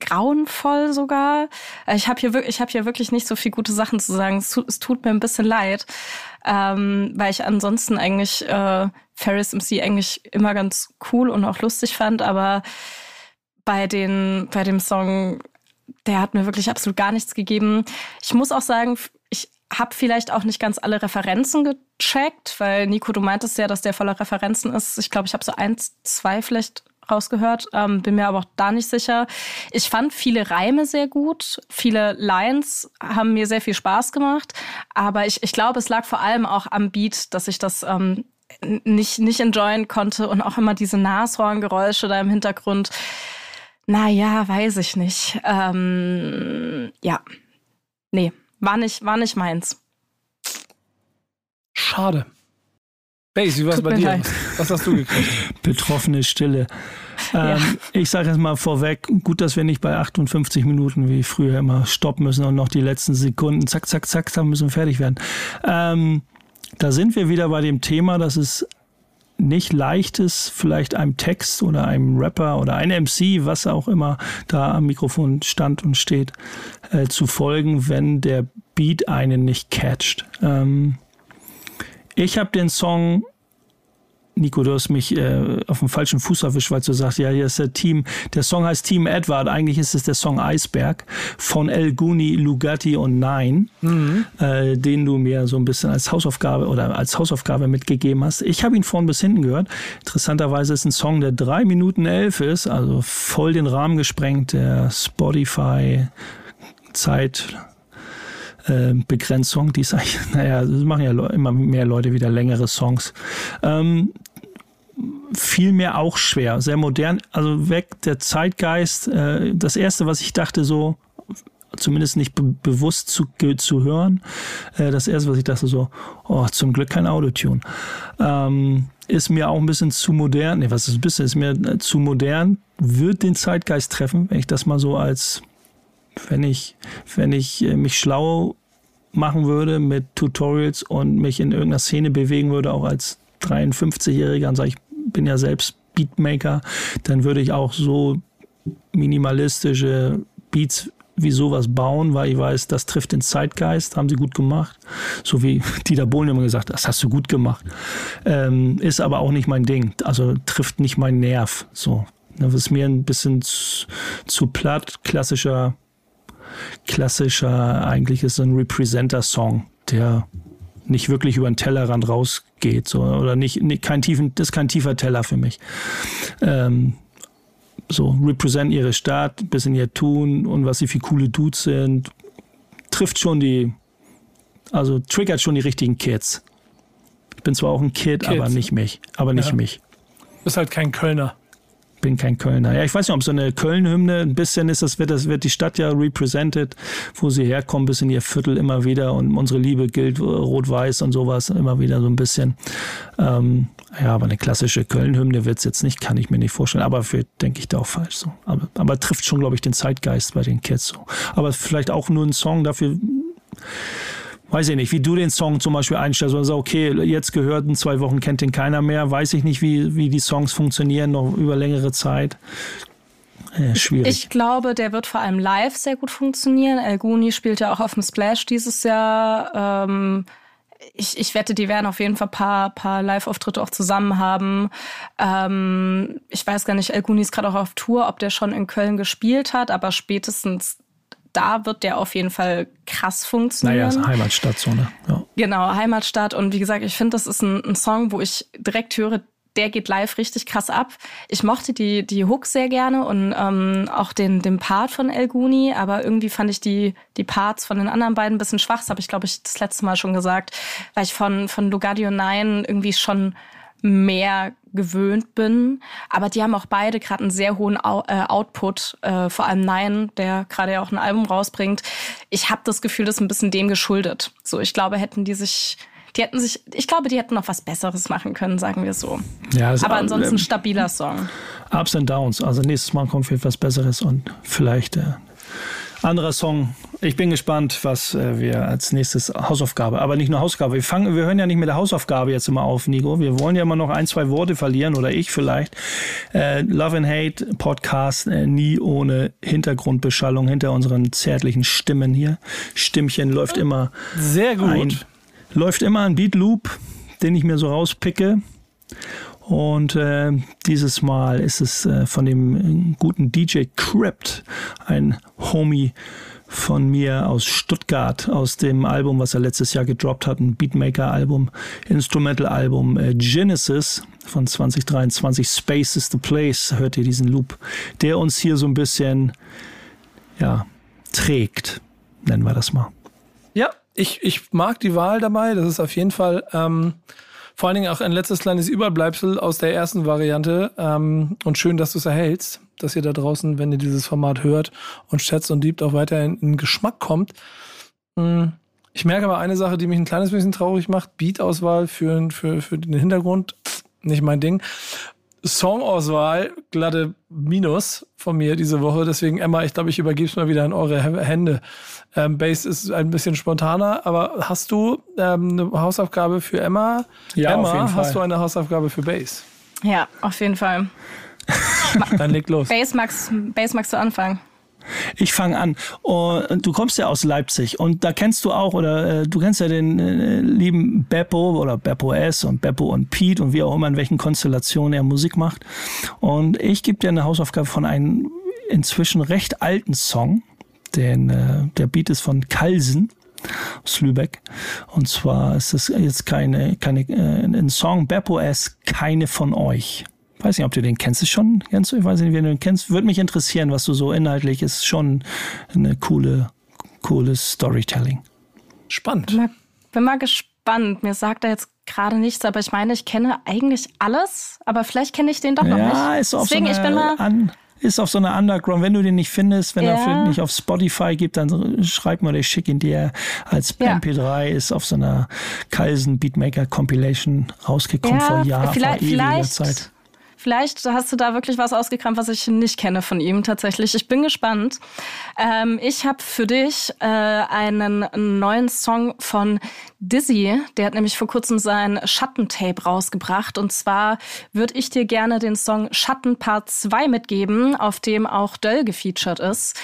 grauenvoll sogar. Ich habe hier, hab hier wirklich nicht so viel gute Sachen zu sagen. Es tut, es tut mir ein bisschen leid, ähm, weil ich ansonsten eigentlich äh, Ferris MC eigentlich immer ganz cool und auch lustig fand, aber bei, den, bei dem Song, der hat mir wirklich absolut gar nichts gegeben. Ich muss auch sagen, habe vielleicht auch nicht ganz alle Referenzen gecheckt, weil Nico, du meintest ja, dass der voller Referenzen ist. Ich glaube, ich habe so eins, zwei vielleicht rausgehört, ähm, bin mir aber auch da nicht sicher. Ich fand viele Reime sehr gut, viele Lines haben mir sehr viel Spaß gemacht, aber ich, ich glaube, es lag vor allem auch am Beat, dass ich das ähm, nicht, nicht enjoyen konnte und auch immer diese Nashorngeräusche da im Hintergrund. Naja, weiß ich nicht. Ähm, ja, nee, war nicht, war nicht meins. Schade. Base, wie war es bei dir? Leid. Was hast du gekriegt? (laughs) Betroffene Stille. Ähm, ja. Ich sage jetzt mal vorweg, gut, dass wir nicht bei 58 Minuten wie früher immer stoppen müssen und noch die letzten Sekunden, zack, zack, zack, da müssen wir fertig werden. Ähm, da sind wir wieder bei dem Thema, dass es nicht leicht ist, vielleicht einem Text oder einem Rapper oder einem MC, was auch immer da am Mikrofon stand und steht, äh, zu folgen, wenn der Beat einen nicht catcht. Ähm, ich habe den Song Nico, du hast mich äh, auf dem falschen Fuß erwischt, weil du sagst, ja, hier ist der Team, der Song heißt Team Edward, eigentlich ist es der Song Eisberg von El Guni, Lugatti und Nine, mhm. äh, den du mir so ein bisschen als Hausaufgabe oder als Hausaufgabe mitgegeben hast. Ich habe ihn vorn bis hinten gehört. Interessanterweise ist ein Song, der drei Minuten elf ist, also voll den Rahmen gesprengt, der Spotify Zeit äh, Begrenzung, die ist eigentlich, (laughs) naja, das machen ja immer mehr Leute wieder längere Songs. Ähm, fiel mir auch schwer, sehr modern, also weg der Zeitgeist. Äh, das erste, was ich dachte, so, zumindest nicht be bewusst zu, zu hören, äh, das erste, was ich dachte, so, oh, zum Glück kein Autotune. Ähm, ist mir auch ein bisschen zu modern, nee, was ist ein bisschen, ist mir äh, zu modern, wird den Zeitgeist treffen, wenn ich das mal so als, wenn ich, wenn ich mich schlau machen würde mit Tutorials und mich in irgendeiner Szene bewegen würde, auch als 53-Jähriger und sage, ich bin ja selbst Beatmaker, dann würde ich auch so minimalistische Beats wie sowas bauen, weil ich weiß, das trifft den Zeitgeist, haben sie gut gemacht. So wie (laughs) Dieter Bohlen immer gesagt, das hast du gut gemacht. Ähm, ist aber auch nicht mein Ding. Also trifft nicht mein Nerv. So. Das ist mir ein bisschen zu, zu platt, klassischer klassischer, eigentlich ist so ein Representer-Song, der nicht wirklich über den Tellerrand rausgeht, so, oder nicht, nicht kein tiefen, das ist kein tiefer Teller für mich. Ähm, so, represent ihre Stadt, bisschen ihr Tun und was sie für coole Dudes sind, trifft schon die, also triggert schon die richtigen Kids. Ich bin zwar auch ein Kid, Kids. aber nicht mich, aber nicht ja. mich. Du bist halt kein Kölner bin kein Kölner. Ja, ich weiß nicht, ob so eine Köln-Hymne ein bisschen ist, das wird, das wird die Stadt ja represented, wo sie herkommen, bis in ihr Viertel immer wieder und unsere Liebe gilt rot-weiß und sowas immer wieder so ein bisschen. Ähm, ja, aber eine klassische Köln-Hymne wird es jetzt nicht, kann ich mir nicht vorstellen, aber für denke ich da auch falsch so. Aber, aber trifft schon, glaube ich, den Zeitgeist bei den Kids so. Aber vielleicht auch nur ein Song dafür, weiß ich nicht, wie du den Song zum Beispiel einstellst. Also okay, jetzt gehört in zwei Wochen kennt den keiner mehr. Weiß ich nicht, wie, wie die Songs funktionieren noch über längere Zeit. Äh, schwierig. Ich glaube, der wird vor allem live sehr gut funktionieren. El Guni spielt ja auch auf dem Splash dieses Jahr. Ähm, ich, ich wette, die werden auf jeden Fall paar, paar Live-Auftritte auch zusammen haben. Ähm, ich weiß gar nicht, El Guni ist gerade auch auf Tour, ob der schon in Köln gespielt hat, aber spätestens da wird der auf jeden Fall krass funktionieren. Naja, ist Heimatstadt so, ne? Ja. Genau, Heimatstadt. Und wie gesagt, ich finde, das ist ein, ein Song, wo ich direkt höre, der geht live richtig krass ab. Ich mochte die, die Hook sehr gerne und ähm, auch den, den Part von El Guni, aber irgendwie fand ich die, die Parts von den anderen beiden ein bisschen schwach. Das habe ich, glaube ich, das letzte Mal schon gesagt, weil ich von, von Lugardio 9 irgendwie schon mehr gewöhnt bin. Aber die haben auch beide gerade einen sehr hohen äh, Output, äh, vor allem Nein, der gerade ja auch ein Album rausbringt. Ich habe das Gefühl, das ist ein bisschen dem geschuldet. So, ich glaube, hätten die sich die hätten sich, ich glaube, die hätten noch was Besseres machen können, sagen wir so. Ja, Aber ansonsten ein stabiler Song. Ups and Downs. Also nächstes Mal kommt viel was Besseres und vielleicht äh, anderer Song. Ich bin gespannt, was äh, wir als nächstes Hausaufgabe, aber nicht nur Hausaufgabe. Wir fangen, wir hören ja nicht mit der Hausaufgabe jetzt immer auf, Nico. Wir wollen ja immer noch ein, zwei Worte verlieren oder ich vielleicht. Äh, Love and Hate Podcast äh, nie ohne Hintergrundbeschallung hinter unseren zärtlichen Stimmen hier. Stimmchen läuft immer sehr gut. Ein, läuft immer ein Beat Loop, den ich mir so rauspicke. Und äh, dieses Mal ist es äh, von dem guten DJ Crypt, ein Homie von mir aus Stuttgart, aus dem Album, was er letztes Jahr gedroppt hat, ein Beatmaker-Album, Instrumental-Album äh, Genesis von 2023, Space is the Place, hört ihr diesen Loop, der uns hier so ein bisschen, ja, trägt, nennen wir das mal. Ja, ich, ich mag die Wahl dabei, das ist auf jeden Fall... Ähm vor allen Dingen auch ein letztes kleines Überbleibsel aus der ersten Variante. Ähm, und schön, dass du es erhältst, dass ihr da draußen, wenn ihr dieses Format hört und schätzt und liebt, auch weiterhin in Geschmack kommt. Hm, ich merke aber eine Sache, die mich ein kleines bisschen traurig macht. Beat-Auswahl für, für, für den Hintergrund, nicht mein Ding. Songauswahl, glatte Minus von mir diese Woche. Deswegen, Emma, ich glaube, ich übergebe es mal wieder in eure Hände. Ähm, Bass ist ein bisschen spontaner, aber hast du ähm, eine Hausaufgabe für Emma? Ja, Emma, auf jeden hast du eine Hausaufgabe für Bass? Ja, auf jeden Fall. (laughs) Dann leg los. Bass magst, Bass magst du anfangen? Ich fange an. Und du kommst ja aus Leipzig und da kennst du auch, oder äh, du kennst ja den äh, lieben Beppo oder Beppo S und Beppo und Pete und wie auch immer, in welchen Konstellationen er Musik macht. Und ich gebe dir eine Hausaufgabe von einem inzwischen recht alten Song. Den, äh, der Beat ist von Kalsen aus Lübeck. Und zwar ist es jetzt keine, keine äh, ein Song Beppo S, keine von euch. Weiß nicht, ob du den kennst. Ist schon, kennst du? Ich weiß nicht, wie du den kennst. Würde mich interessieren, was du so inhaltlich ist. Schon eine coole, cooles Storytelling. Spannend. Bin mal, bin mal gespannt. Mir sagt er jetzt gerade nichts, aber ich meine, ich kenne eigentlich alles, aber vielleicht kenne ich den doch noch ja, nicht. Ja, ist auf Deswegen, so ich bin mal an, ist auf so einer Underground. Wenn du den nicht findest, wenn ja. er nicht auf Spotify gibt, dann schreib mir, ich schicke ihn dir als ja. MP3. Ist auf so einer Kalsen Beatmaker Compilation rausgekommen ja, vor Jahren, vor ewiger Zeit. Vielleicht hast du da wirklich was ausgekramt, was ich nicht kenne von ihm tatsächlich. Ich bin gespannt. Ähm, ich habe für dich äh, einen neuen Song von Dizzy. Der hat nämlich vor kurzem sein Schattentape rausgebracht. Und zwar würde ich dir gerne den Song Schatten Part 2 mitgeben, auf dem auch Döll gefeatured ist.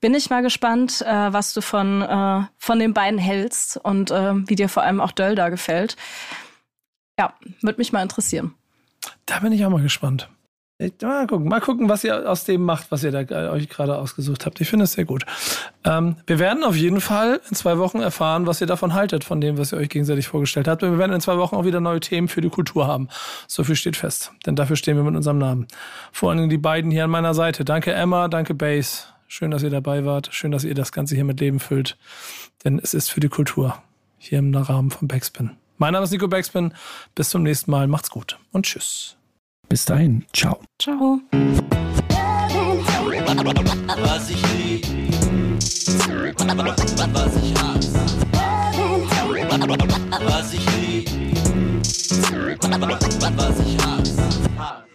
Bin ich mal gespannt, äh, was du von, äh, von den beiden hältst und äh, wie dir vor allem auch Döll da gefällt. Ja, würde mich mal interessieren. Da bin ich auch mal gespannt. Mal gucken, mal gucken, was ihr aus dem macht, was ihr da äh, euch gerade ausgesucht habt. Ich finde es sehr gut. Ähm, wir werden auf jeden Fall in zwei Wochen erfahren, was ihr davon haltet, von dem, was ihr euch gegenseitig vorgestellt habt. Und wir werden in zwei Wochen auch wieder neue Themen für die Kultur haben. So viel steht fest. Denn dafür stehen wir mit unserem Namen. Vor allen Dingen die beiden hier an meiner Seite. Danke Emma, danke Base. Schön, dass ihr dabei wart. Schön, dass ihr das Ganze hier mit Leben füllt. Denn es ist für die Kultur. Hier im Rahmen von Backspin. Mein Name ist Nico Backspin. Bis zum nächsten Mal. Macht's gut und tschüss. Bis dahin. Ciao. Ciao. Was ich lieb, was ich hasse. Was ich lieb, was ich hasse.